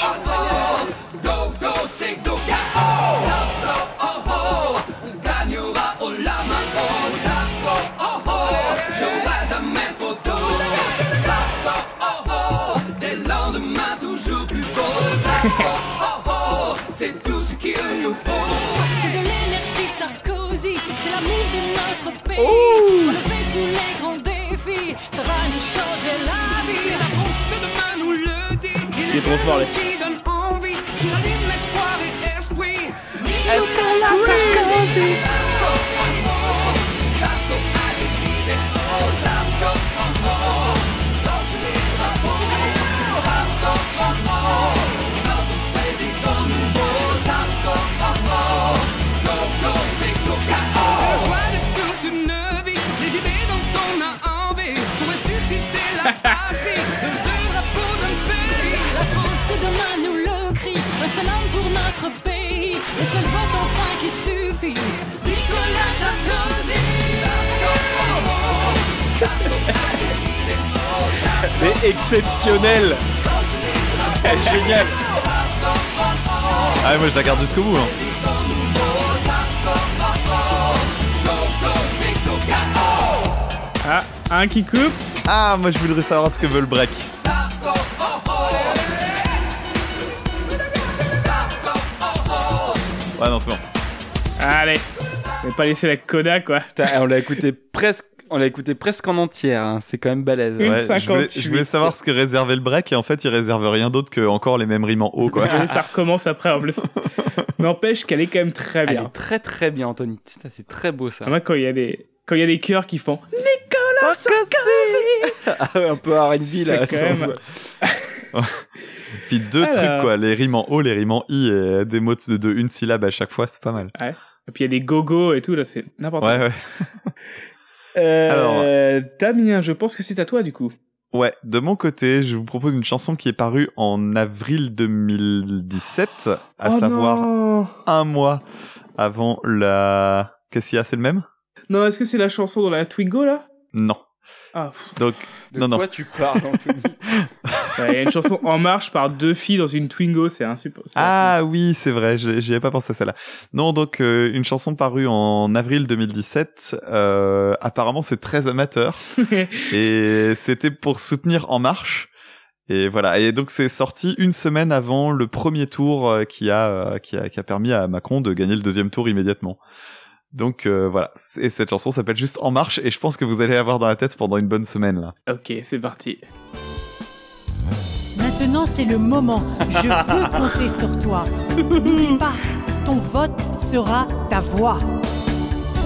trop fort. Qui qui suffit. Nicolas Sarkozy. C'est exceptionnel. Génial. Ah, moi je la garde jusqu'au bout. Hein. Ah, un qui coupe. Ah, moi je voudrais savoir ce que veut le break. Allez. On va pas laisser la coda, quoi. Putain, on l'a écouté presque, on l'a écouté presque en entière. hein. C'est quand même balèze. Une Ouais, je, voulais, 58. je voulais savoir ce que réservait le break et en fait il réserve rien d'autre que encore les mêmes rimes en haut quoi. Ça recommence après en plus. N'empêche qu'elle est quand même très Elle bien. est très très bien, Anthony. C'est très beau ça. Moi, quand il y a des, quand il y a des chœurs qui font Nicolas Sarkozy, Ah ouais, un peu R&B là. quand même. Puis deux Alors. trucs quoi, les rimes en haut, les rimes en i et des mots de, de une syllabe à chaque fois, c'est pas mal. Ouais. Et puis il y a des gogos et tout là, c'est n'importe Ouais quoi. ouais. Euh, Damien, je pense que c'est à toi du coup. Ouais, de mon côté, je vous propose une chanson qui est parue en avril 2017, à Oh savoir non. un mois avant la... Qu'est-ce qu'il y a, c'est le même? Non, est-ce que c'est la chanson dans la Twingo là? Non. Ah. pff. Donc, De non, non. quoi tu parles, Anthony? Ouais, Il y a une chanson en marche par deux filles dans une Twingo, c'est insupportable. Ah oui, c'est vrai, je- j'y avais pas pensé à celle-là. Non, donc euh, une chanson parue en avril 2017. Euh, apparemment, c'est très amateur et c'était pour soutenir En Marche. Et voilà. Et donc c'est sorti une semaine avant le premier tour euh, qui a euh, qui a qui a permis à Macron de gagner le deuxième tour immédiatement. Donc euh, voilà. Et cette chanson s'appelle juste En Marche et je pense que vous allez l'avoir dans la tête pendant une bonne semaine là. Ok, c'est parti. Maintenant, c'est le moment. Je veux compter sur toi. N'oublie pas, ton vote sera ta voix.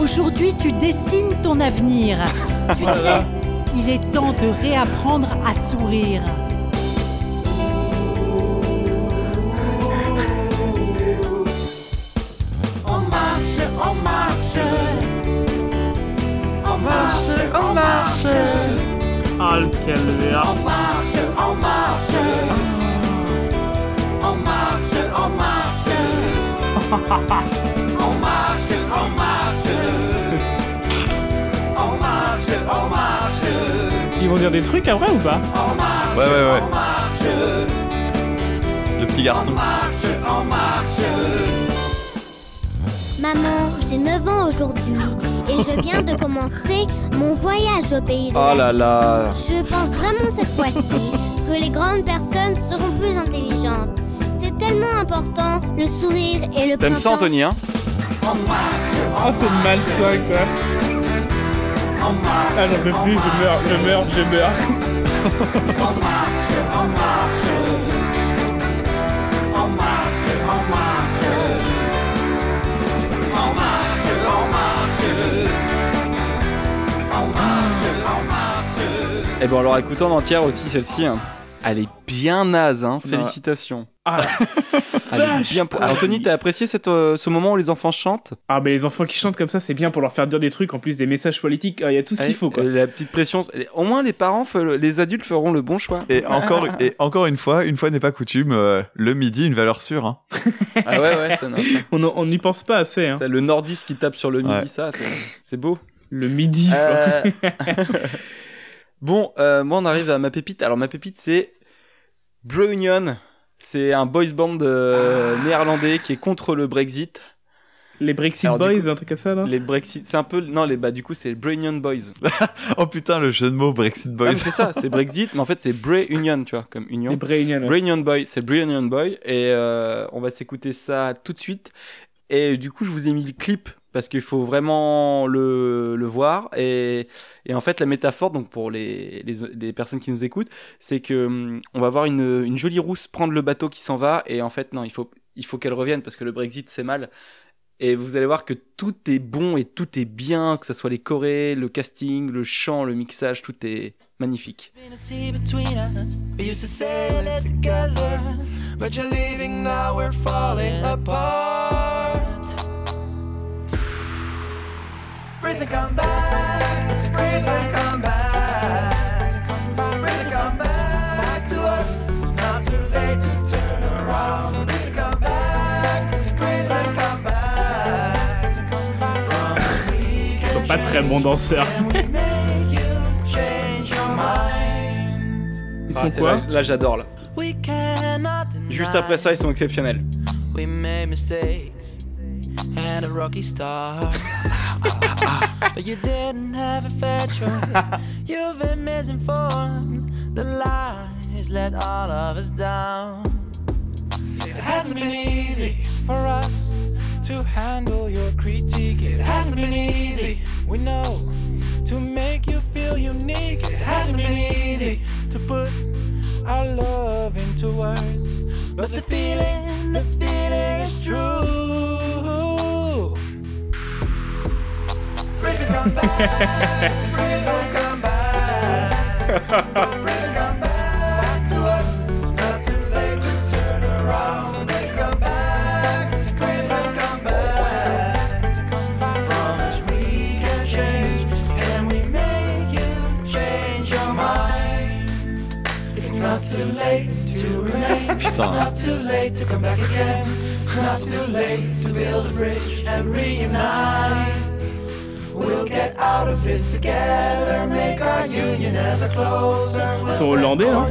Aujourd'hui, tu dessines ton avenir. Tu sais, il est temps de réapprendre à sourire. Marche, on marche. Ah. On marche, on marche. On marche, on marche. On marche, on marche. On marche, on marche. Ils vont dire des trucs après ou pas? Ouais ouais ouais. On marche, Le petit garçon. on marche. Maman, j'ai 9 ans aujourd'hui et je viens de commencer mon voyage au pays de Oh la là là. Je pense vraiment cette fois-ci que les grandes personnes seront plus intelligentes. C'est tellement important, le sourire et le T'aimes ça, printemps. Anthony, hein? Ah, c'est malsain quoi. Ah, j'en peux plus, je meurs, je meurs, je meurs. Et bon, alors écoutez en entière aussi celle-ci. hein. Elle est bien naze, hein. Félicitations. Ah, Elle est bien pour- Anthony, t'as apprécié cette, euh, ce moment où les enfants chantent? Ah, mais les enfants qui chantent comme ça, c'est bien pour leur faire dire des trucs, en plus des messages politiques. Ah, Il y a tout ce qu'il Ouais, faut quoi. euh, La petite pression. Au moins, les parents, fe- les adultes feront le bon choix. Et encore, et encore une fois, une fois n'est pas coutume, euh, le midi, une valeur sûre. Hein. Ah ouais, ouais, ça n'a- On on n'y pense pas assez. Hein. T'as le nordiste qui tape sur le midi, Ouais. ça, c'est- c'est beau. Le midi. Euh, bon, euh, moi on arrive à ma pépite. Alors ma pépite c'est Bro Union. C'est un boys band euh, néerlandais qui est contre le Brexit. Les Brexit Alors, Boys, coup, un truc comme ça là Les Brexit, c'est un peu non les bah du coup c'est Bro Union Boys. Oh putain, le jeu de mots Brexit Ah, Boys. c'est ça, c'est Brexit, mais en fait c'est Bray Union, tu vois, comme union. Les Bray Union. Bray Union Boy, c'est Bray Union Boy, et euh, on va s'écouter ça tout de suite. Et du coup, je vous ai mis le clip parce qu'il faut vraiment le, le voir. Et, et en fait, la métaphore, donc pour les, les, personnes qui nous écoutent, c'est que hum, on va voir une, une jolie rousse prendre le bateau qui s'en va, et en fait, non, il faut, il faut qu'elle revienne parce que le Brexit c'est mal. Et vous allez voir que tout est bon et tout est bien, que ce soit les chorés, le casting, le chant, le mixage, tout est magnifique. Britain, come back. Britain, come back. Britain, come back to us. It's not too late to turn around. Britain, come back. Britain, come back. Pas très bon danseur. Ils Ah, sont quoi Là, là, j'adore là. Juste après ça, ils sont exceptionnels. We made mistakes and a rocky start. But you didn't have a fair choice. You've been misinformed. The lies let all of us down. It hasn't been easy for us to handle your critique. It hasn't been easy, we know, to make you feel unique. It hasn't been easy to put our love into words. But the feeling, the feeling is true. Praise will come back, praise will come back. Praise come back to us. It's not too late to turn around. Will come back, praise will come back. Promise we can change. Can we make you change your mind? It's not too late to remain. It's not too late to come back again. It's not too late to build a bridge and reunite. Ils sont hollandais, non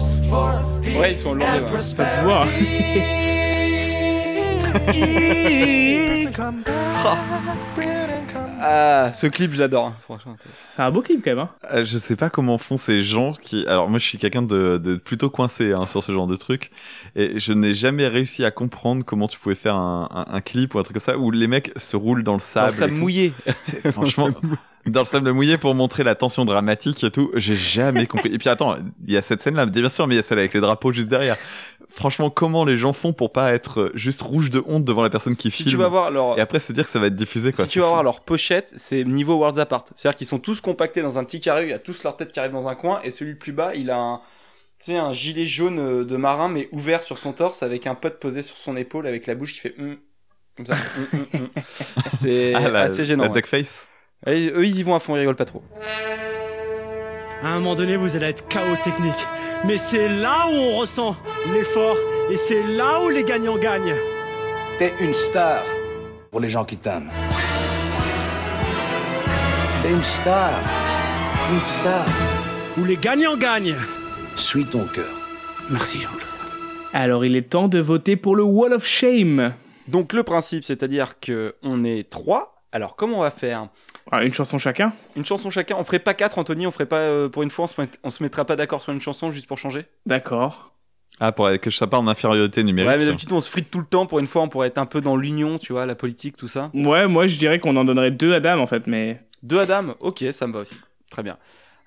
Ouais, ils sont hollandais, ouais. Ça se voit. Ah, ce clip, je l'adore. hein, Franchement. C'est un beau clip quand même. Hein. Euh, je sais pas comment font ces gens qui. Alors moi, je suis quelqu'un de, de plutôt coincé hein, sur ce genre de truc, et je n'ai jamais réussi à comprendre comment tu pouvais faire un, un, un clip ou un truc comme ça où les mecs se roulent dans le sable. sable et tout. mouillé. C'est- Franchement, dans le sable mouillé pour montrer la tension dramatique et tout. J'ai jamais compris. Et puis attends, il y a cette scène-là, bien sûr, mais il y a celle avec les drapeaux juste derrière. Franchement, comment les gens font pour pas être juste rouge de honte devant la personne qui Si filme tu vas voir leur, Et après se dire que ça va être diffusé quoi. si tu vas voir leur pochette, c'est niveau Worlds Apart. C'est-à-dire qu'ils sont tous compactés dans un petit carré, il y a tous leur tête qui arrive dans un coin, et celui le plus bas, il a un, tu sais, un gilet jaune euh, de marin, mais ouvert sur son torse, avec un pote posé sur son épaule, avec la bouche qui fait hum, comme ça. hum, hum. C'est Ah, assez gênant. la ouais. duckface. Eux, ils y vont à fond, ils rigolent pas trop. À un moment donné, vous allez être chaos technique. Mais c'est là où on ressent l'effort et c'est là où les gagnants gagnent. T'es une star pour les gens qui t'aiment. T'es une star. Une star. Où les gagnants gagnent. Suis ton cœur. Merci Jean-Claude. Alors il est temps de voter pour le Wall of Shame. Donc le principe, c'est-à-dire que on est trois. Alors comment on va faire? Ah, Une chanson chacun? Une chanson chacun. On ferait pas quatre, Anthony. On ferait pas euh, pour une fois. On se, met- on se mettra pas d'accord sur une chanson juste pour changer? D'accord. Ah pour que je sois pas en infériorité numérique. Ouais, mais d'habitude on se frite tout le temps. Pour une fois, on pourrait être un peu dans l'union, tu vois, la politique, tout ça. Ouais, moi je dirais qu'on en donnerait deux à Dame en fait, mais. Deux à Dame, ok, ça me va aussi. Très bien.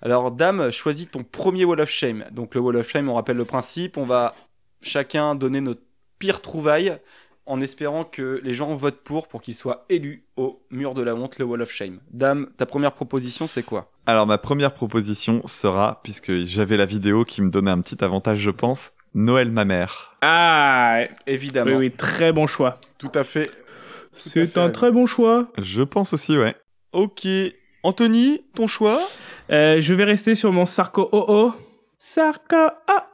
Alors, Dame, choisis ton premier Wall of Shame. Donc, le Wall of Shame, on rappelle le principe. On va chacun donner notre pire trouvaille en espérant que les gens votent pour pour qu'il soit élu au mur de la honte, le Wall of Shame. Dame, ta première proposition, c'est quoi? Alors ma première proposition sera, puisque j'avais la vidéo qui me donnait un petit avantage je pense, Noël ma mère. Ah Évidemment. Oui, oui, très bon choix. Tout à fait. C'est un très bon choix. Je pense aussi ouais. Ok. Anthony, ton choix? Euh, je vais rester sur mon Sarko OO. Sarko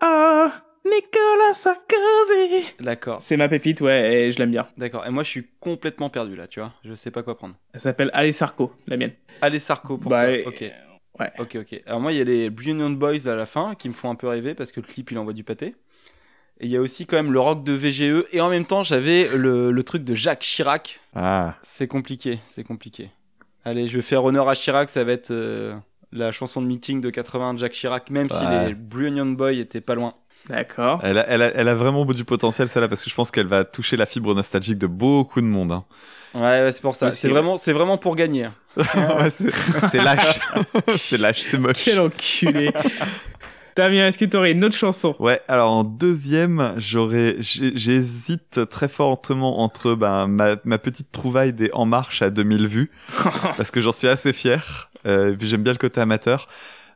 OO. Nicolas Sarkozy. D'accord. C'est ma pépite, ouais, et je l'aime bien. D'accord. Et moi, je suis complètement perdu là, tu vois. Je sais pas quoi prendre. Elle s'appelle Allez Sarko, la mienne. Allez, Sarko pour Bah, toi. et- Ok. Ouais. Ok, ok. Alors moi, il y a les Union Boys à la fin qui me font un peu rêver parce que le clip, il envoie du pâté. Et il y a aussi quand même le rock de VGE. Et en même temps, j'avais le, le truc de Jacques Chirac. Ah. C'est compliqué, c'est compliqué. Allez, je vais faire honneur à Chirac. Ça va être euh, la chanson de meeting de 80 de Jacques Chirac, même si les Union Boys étaient pas loin. D'accord. Elle a, elle, a, elle a vraiment du potentiel celle-là parce que je pense qu'elle va toucher la fibre nostalgique de beaucoup de monde. hein. Ouais, ouais, c'est pour ça. C'est vraiment, c'est vraiment pour gagner. Ouais, c'est lâche. c'est lâche, c'est moche. Quel enculé. Damien, est-ce que tu aurais une autre chanson? Ouais, alors en deuxième, j'aurais, j'hésite très fortement entre ben, ma, ma petite trouvaille des En Marche à 2000 vues, parce que j'en suis assez fier, euh, et puis j'aime bien le côté amateur,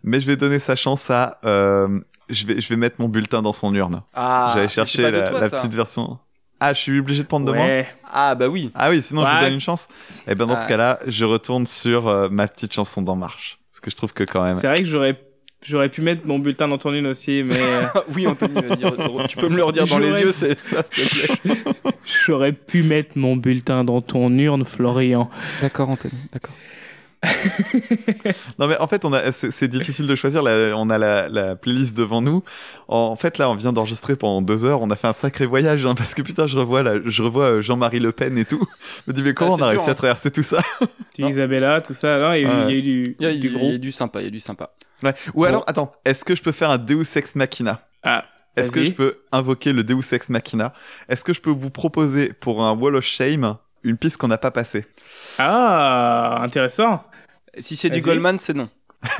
mais je vais donner sa chance à, euh, je vais, je vais mettre mon bulletin dans son urne. Ah, J'avais cherché la, toi, la ça. petite version. Ah, je suis obligé de prendre de moi. Ah bah oui. Ah oui, sinon je vous donne une chance. Et ben dans ce cas-là, je retourne sur euh, ma petite chanson d'En Marche, parce que je trouve que quand même. C'est vrai que j'aurais j'aurais pu mettre mon bulletin dans ton une aussi, mais euh, oui, Anthony, tu peux me le redire dans les yeux, c'est ça, s'il te plaît. j'aurais pu mettre mon bulletin dans ton urne, Florian. D'accord, Anthony, d'accord. non mais en fait on a c'est c'est difficile de choisir on a la, la playlist devant nous en fait là on vient d'enregistrer pendant deux heures on a fait un sacré voyage hein, parce que putain je revois là je revois euh, Jean-Marie Le Pen et tout je me dis mais comment Ah, on a réussi à hein. traverser tout ça? Isabella, tout ça. Non, il y a eu- Ouais. il y a eu du, Il y a, du il y a- gros. il y a du sympa, il y a du sympa. Ouais. ou alors attends est-ce que je peux faire un Deus Ex Machina? Ah, est-ce que je peux invoquer le Deus Ex Machina? Est-ce que je peux vous proposer pour un Wall of Shame une piste qu'on n'a pas passée? Ah, intéressant. Si c'est du. Goldman, c'est non.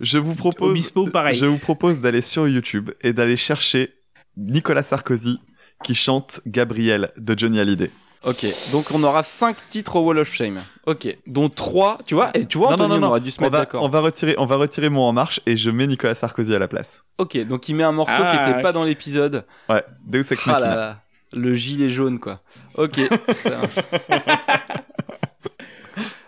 Je vous propose, Obispo, pareil. je vous propose d'aller sur YouTube et d'aller chercher Nicolas Sarkozy qui chante Gabriel de Johnny Hallyday. Ok, donc on aura 5 titres au Wall of Shame. Ok, dont 3, tu vois, et tu vois, non, non, Anthony, non, on non. aurait dû se on mettre va, d'accord. on va retirer, on va retirer mon en marche et je mets Nicolas Sarkozy à la place. Ok, donc il met un morceau Ah, qui était ouais. pas dans l'épisode. Ouais, Deus Ex Ah là Machina. là, le gilet jaune, quoi. Ok.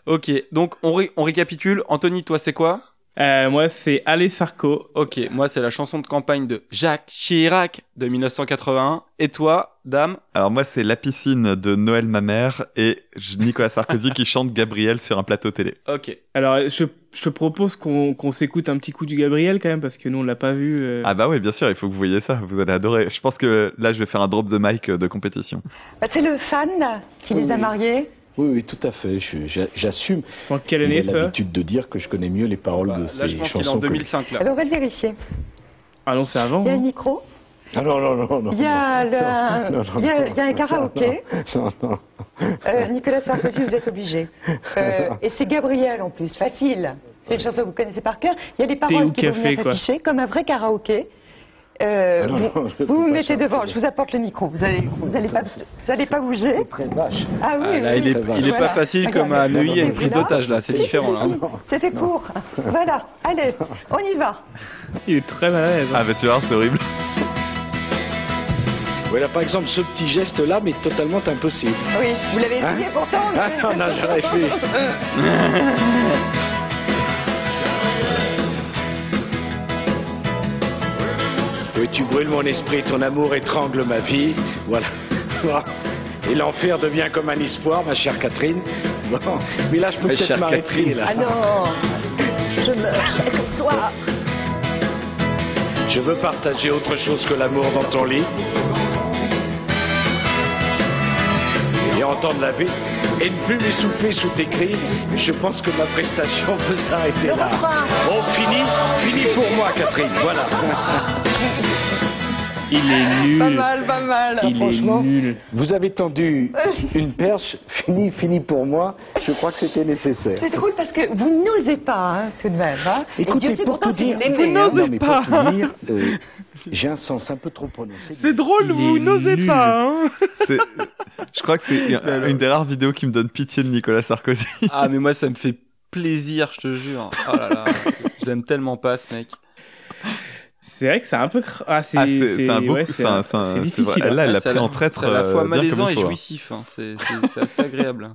ok, donc on, ré- on récapitule. Anthony, toi, c'est quoi? Euh, moi, c'est Allez Sarko. Ok, moi, c'est la chanson de campagne de Jacques Chirac de 1981. Et toi, dame? Alors moi c'est La piscine de Noël ma mère et Nicolas Sarkozy qui chante Gabriel sur un plateau télé. Ok. Alors, je, je te propose qu'on qu'on s'écoute un petit coup du Gabriel quand même, parce que nous, on l'a pas vu. euh. Ah bah oui bien sûr, il faut que vous voyez ça, vous allez adorer. Je pense que là je vais faire un drop de mic euh, de compétition. Bah, c'est le fan qui les a mariés. Oui, oui, tout à fait. J'assume. Sans quelle année, J'ai ça l'habitude de dire que je connais mieux les paroles de Là, ces je pense chansons. qu'il est en que- 2005, là. Alors, on va le vérifier. Ah non, c'est avant. Il y a un micro, Ah non, non, non, non. il y a, le- non, non, il y a- non, il y a un karaoké. Non, non. Euh, Nicolas Sarkozy, vous êtes obligé. Euh, et c'est Gabriel en plus, facile. C'est une chanson que vous connaissez par cœur. Il y a les paroles qui vont café, venir s'afficher comme un vrai karaoké. Euh, Ah non, vous non, vous, vous pas mettez devant, je vous apporte le micro. Vous allez, vous allez pas, vous allez pas bouger. Très vache. Ah oui, Ah, là, oui. il est, il est Voilà. pas facile comme à. Neuilly, a une prise d'otage, là. C'est différent, là. C'était pour. Voilà, allez, on y va. Il est très mal à l'aise. hein. Ah bah tu vois c'est horrible. Voilà, par exemple, ce petit geste-là, mais totalement impossible. Oui, vous l'avez Hein essayé pourtant. Ah non, non, j'aurais fait. Oui, tu brûles mon esprit, ton amour étrangle ma vie. Voilà. Et l'enfer devient comme un espoir, ma chère Catherine. Bon, mais là, je peux peut-être m'arrêter. Ah non, je meurs chaque soir. Je veux partager autre chose que l'amour dans ton lit. Et entendre la vie. Et ne plus m'essouffler sous tes cris. Je pense que ma prestation peut s'arrêter là. refrain. Oh, fini, fini pour moi, Catherine. Voilà. Il est nul. Pas mal, pas mal. Il est Franchement, nul. vous avez tendu une perche. Fini, fini pour moi. Je crois que c'était nécessaire. C'est drôle parce que vous n'osez pas, hein, tout de même. Hein. Et Écoutez, Dieu sait pour pourtant tout dire, vous hein. Non, pour tout dire, euh, j'ai un sens un peu trop prononcé. C'est drôle, Il vous est n'osez pas, hein C'est, je crois que c'est une, une des rares vidéos qui me donne pitié de Nicolas Sarkozy. Ah, mais moi, ça me fait plaisir, je te jure. Oh là là, je l'aime tellement pas, ce mec. C'est vrai que c'est un peu. Ah, c'est Ah, c'est- c'est un beau- ouais, c'est un- c'est un- c'est c'est difficile. vrai. Là, elle l'a c'est à pris la- en traître, C'est à la euh, fois malaisant et hein. jouissif. hein. C'est c'est- c'est assez agréable.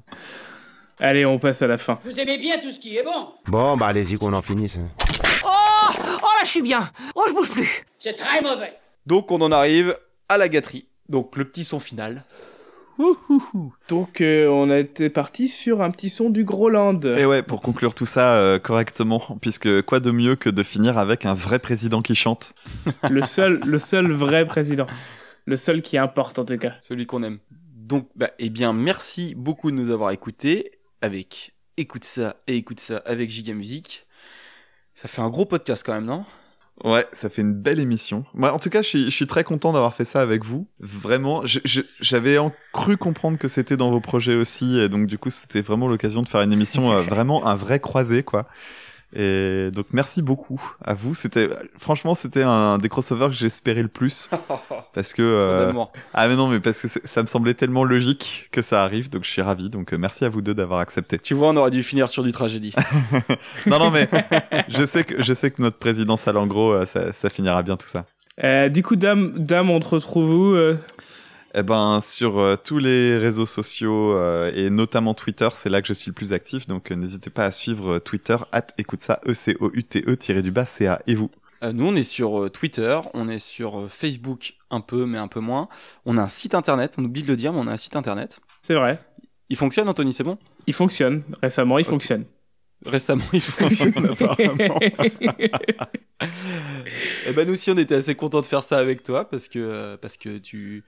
Allez, on passe à la fin. Vous aimez bien tout ce qui est bon Bon, bah allez-y qu'on en finisse. Oh Oh là, je suis bien Oh, je bouge plus C'est très mauvais Donc, on en arrive à la gâterie. Donc, le petit son final. Donc, euh, on a été parti sur un petit son du Groland. Et ouais, pour conclure tout ça euh, correctement, puisque quoi de mieux que de finir avec un vrai président qui chante Le seul, le seul vrai président. Le seul qui importe en tout cas. Celui qu'on aime. Donc, bah, eh bien, merci beaucoup de nous avoir écoutés avec Écoute ça et Écoute ça avec Giga Music. Ça fait un gros podcast quand même, non? Ouais, ça fait une belle émission. Moi, en tout cas, je suis, je suis très content d'avoir fait ça avec vous. Vraiment, j'avais cru comprendre que c'était dans vos projets aussi, et donc du coup, c'était vraiment l'occasion de faire une émission euh, vraiment un vrai croisé, quoi. Et donc, merci beaucoup à vous. C'était, franchement, c'était un des crossovers que j'espérais le plus, parce que euh, ah mais non, mais parce que ça me semblait tellement logique que ça arrive, donc je suis ravi. Donc, euh, merci à vous deux d'avoir accepté. Tu vois, on aurait dû finir sur du tragédie. non, non, mais je sais que je sais que notre président Salangro, euh, ça, ça finira bien tout ça. Euh, du coup, dame, dame, on te retrouve où euh? Eh ben, sur euh, tous les réseaux sociaux euh, et notamment Twitter, c'est là que je suis le plus actif. Donc, euh, n'hésitez pas à suivre euh, Twitter, at écoute ça, E E-C-O-U-T-E, tiré du bas, C-A. Et vous? Euh, nous, on est sur euh, Twitter, on est sur euh, Facebook un peu, mais un peu moins. On a un site internet, on oublie de le dire, mais on a un site internet. C'est vrai. Il fonctionne, Anthony, c'est bon? Il fonctionne. Récemment, il fonctionne. Récemment, il fonctionne apparemment. Eh ben nous aussi, on était assez contents de faire ça avec toi parce que euh, parce que tu.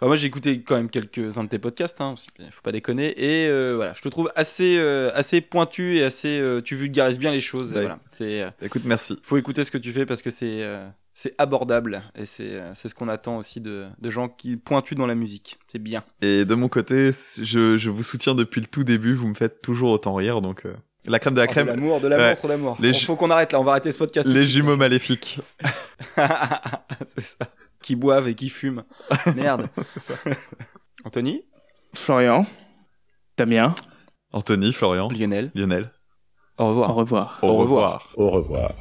Enfin, moi, j'ai écouté quand même quelques-uns de tes podcasts, hein, faut pas déconner. Et euh, voilà, je te trouve assez euh, assez pointu et assez. euh, tu vulgarises bien les choses. Ouais. Voilà. C'est. euh, Écoute, merci. Faut écouter ce que tu fais parce que c'est euh, c'est abordable et c'est euh, c'est ce qu'on attend aussi de de gens qui pointus dans la musique. C'est bien. Et de mon côté, je, je vous soutiens depuis le tout début. Vous me faites toujours autant rire, donc euh, la crème de la Oh, crème. De l'amour, de l'amour, Ouais. trop d'amour. Ju- faut qu'on arrête là. On va arrêter ce podcast. les jumeaux maléfiques. c'est ça. Qui boivent et qui fument. Merde. c'est ça. Anthony Florian. Damien. Anthony, Florian. Lionel. Lionel. Au revoir. Au revoir. Au revoir. Au revoir.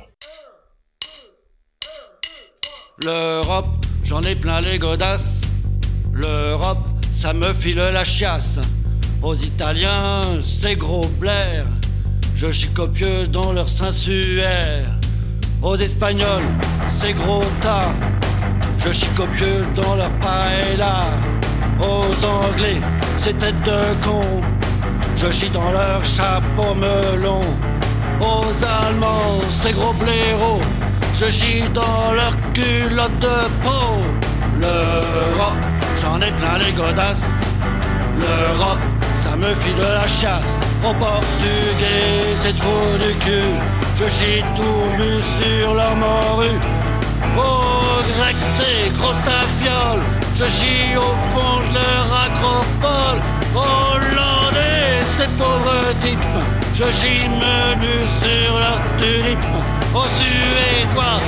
L'Europe, j'en ai plein les godasses. L'Europe, ça me file la chiasse. Aux Italiens, c'est gros blaire. Je suis copieux dans leur sensuaire. Aux Espagnols, c'est gros tas. Je suis copieux dans leur paella. Aux Anglais, c'est tête de con. Je chie dans leur chapeau melon. Aux Allemands, c'est gros blaireau. Je chie dans leur culotte de peau. L'Europe, j'en ai plein les godasses. L'Europe, ça me file la chasse. Au portugais, c'est trop du cul. Je chie tout nu sur leur morue. Au grosse tafiole. Je chie au fond de leur acropole. Hollandais, c'est pauvres types. Je chie menu sur leur tulipe. Aux Suédois,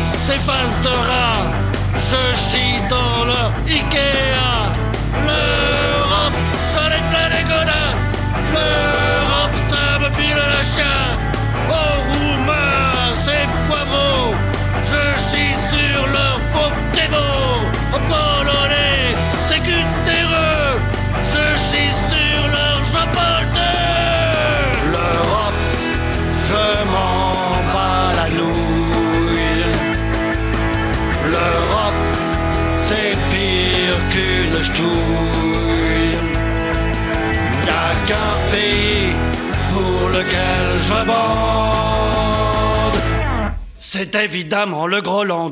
de rat. Je chie dans leur Ikea. L'Europe, j'en ai plein les godasses. L'Europe, ça me file la chasse. Aux Roumains, c'est poivreau. Je leur Polonais, c'est cutéreux. Je chie sur leur II. L'Europe, je m'en bats la nouille. L'Europe, c'est pire qu'une ch'touille. Y'a qu'un pays pour lequel je bande. C'est évidemment le Groland.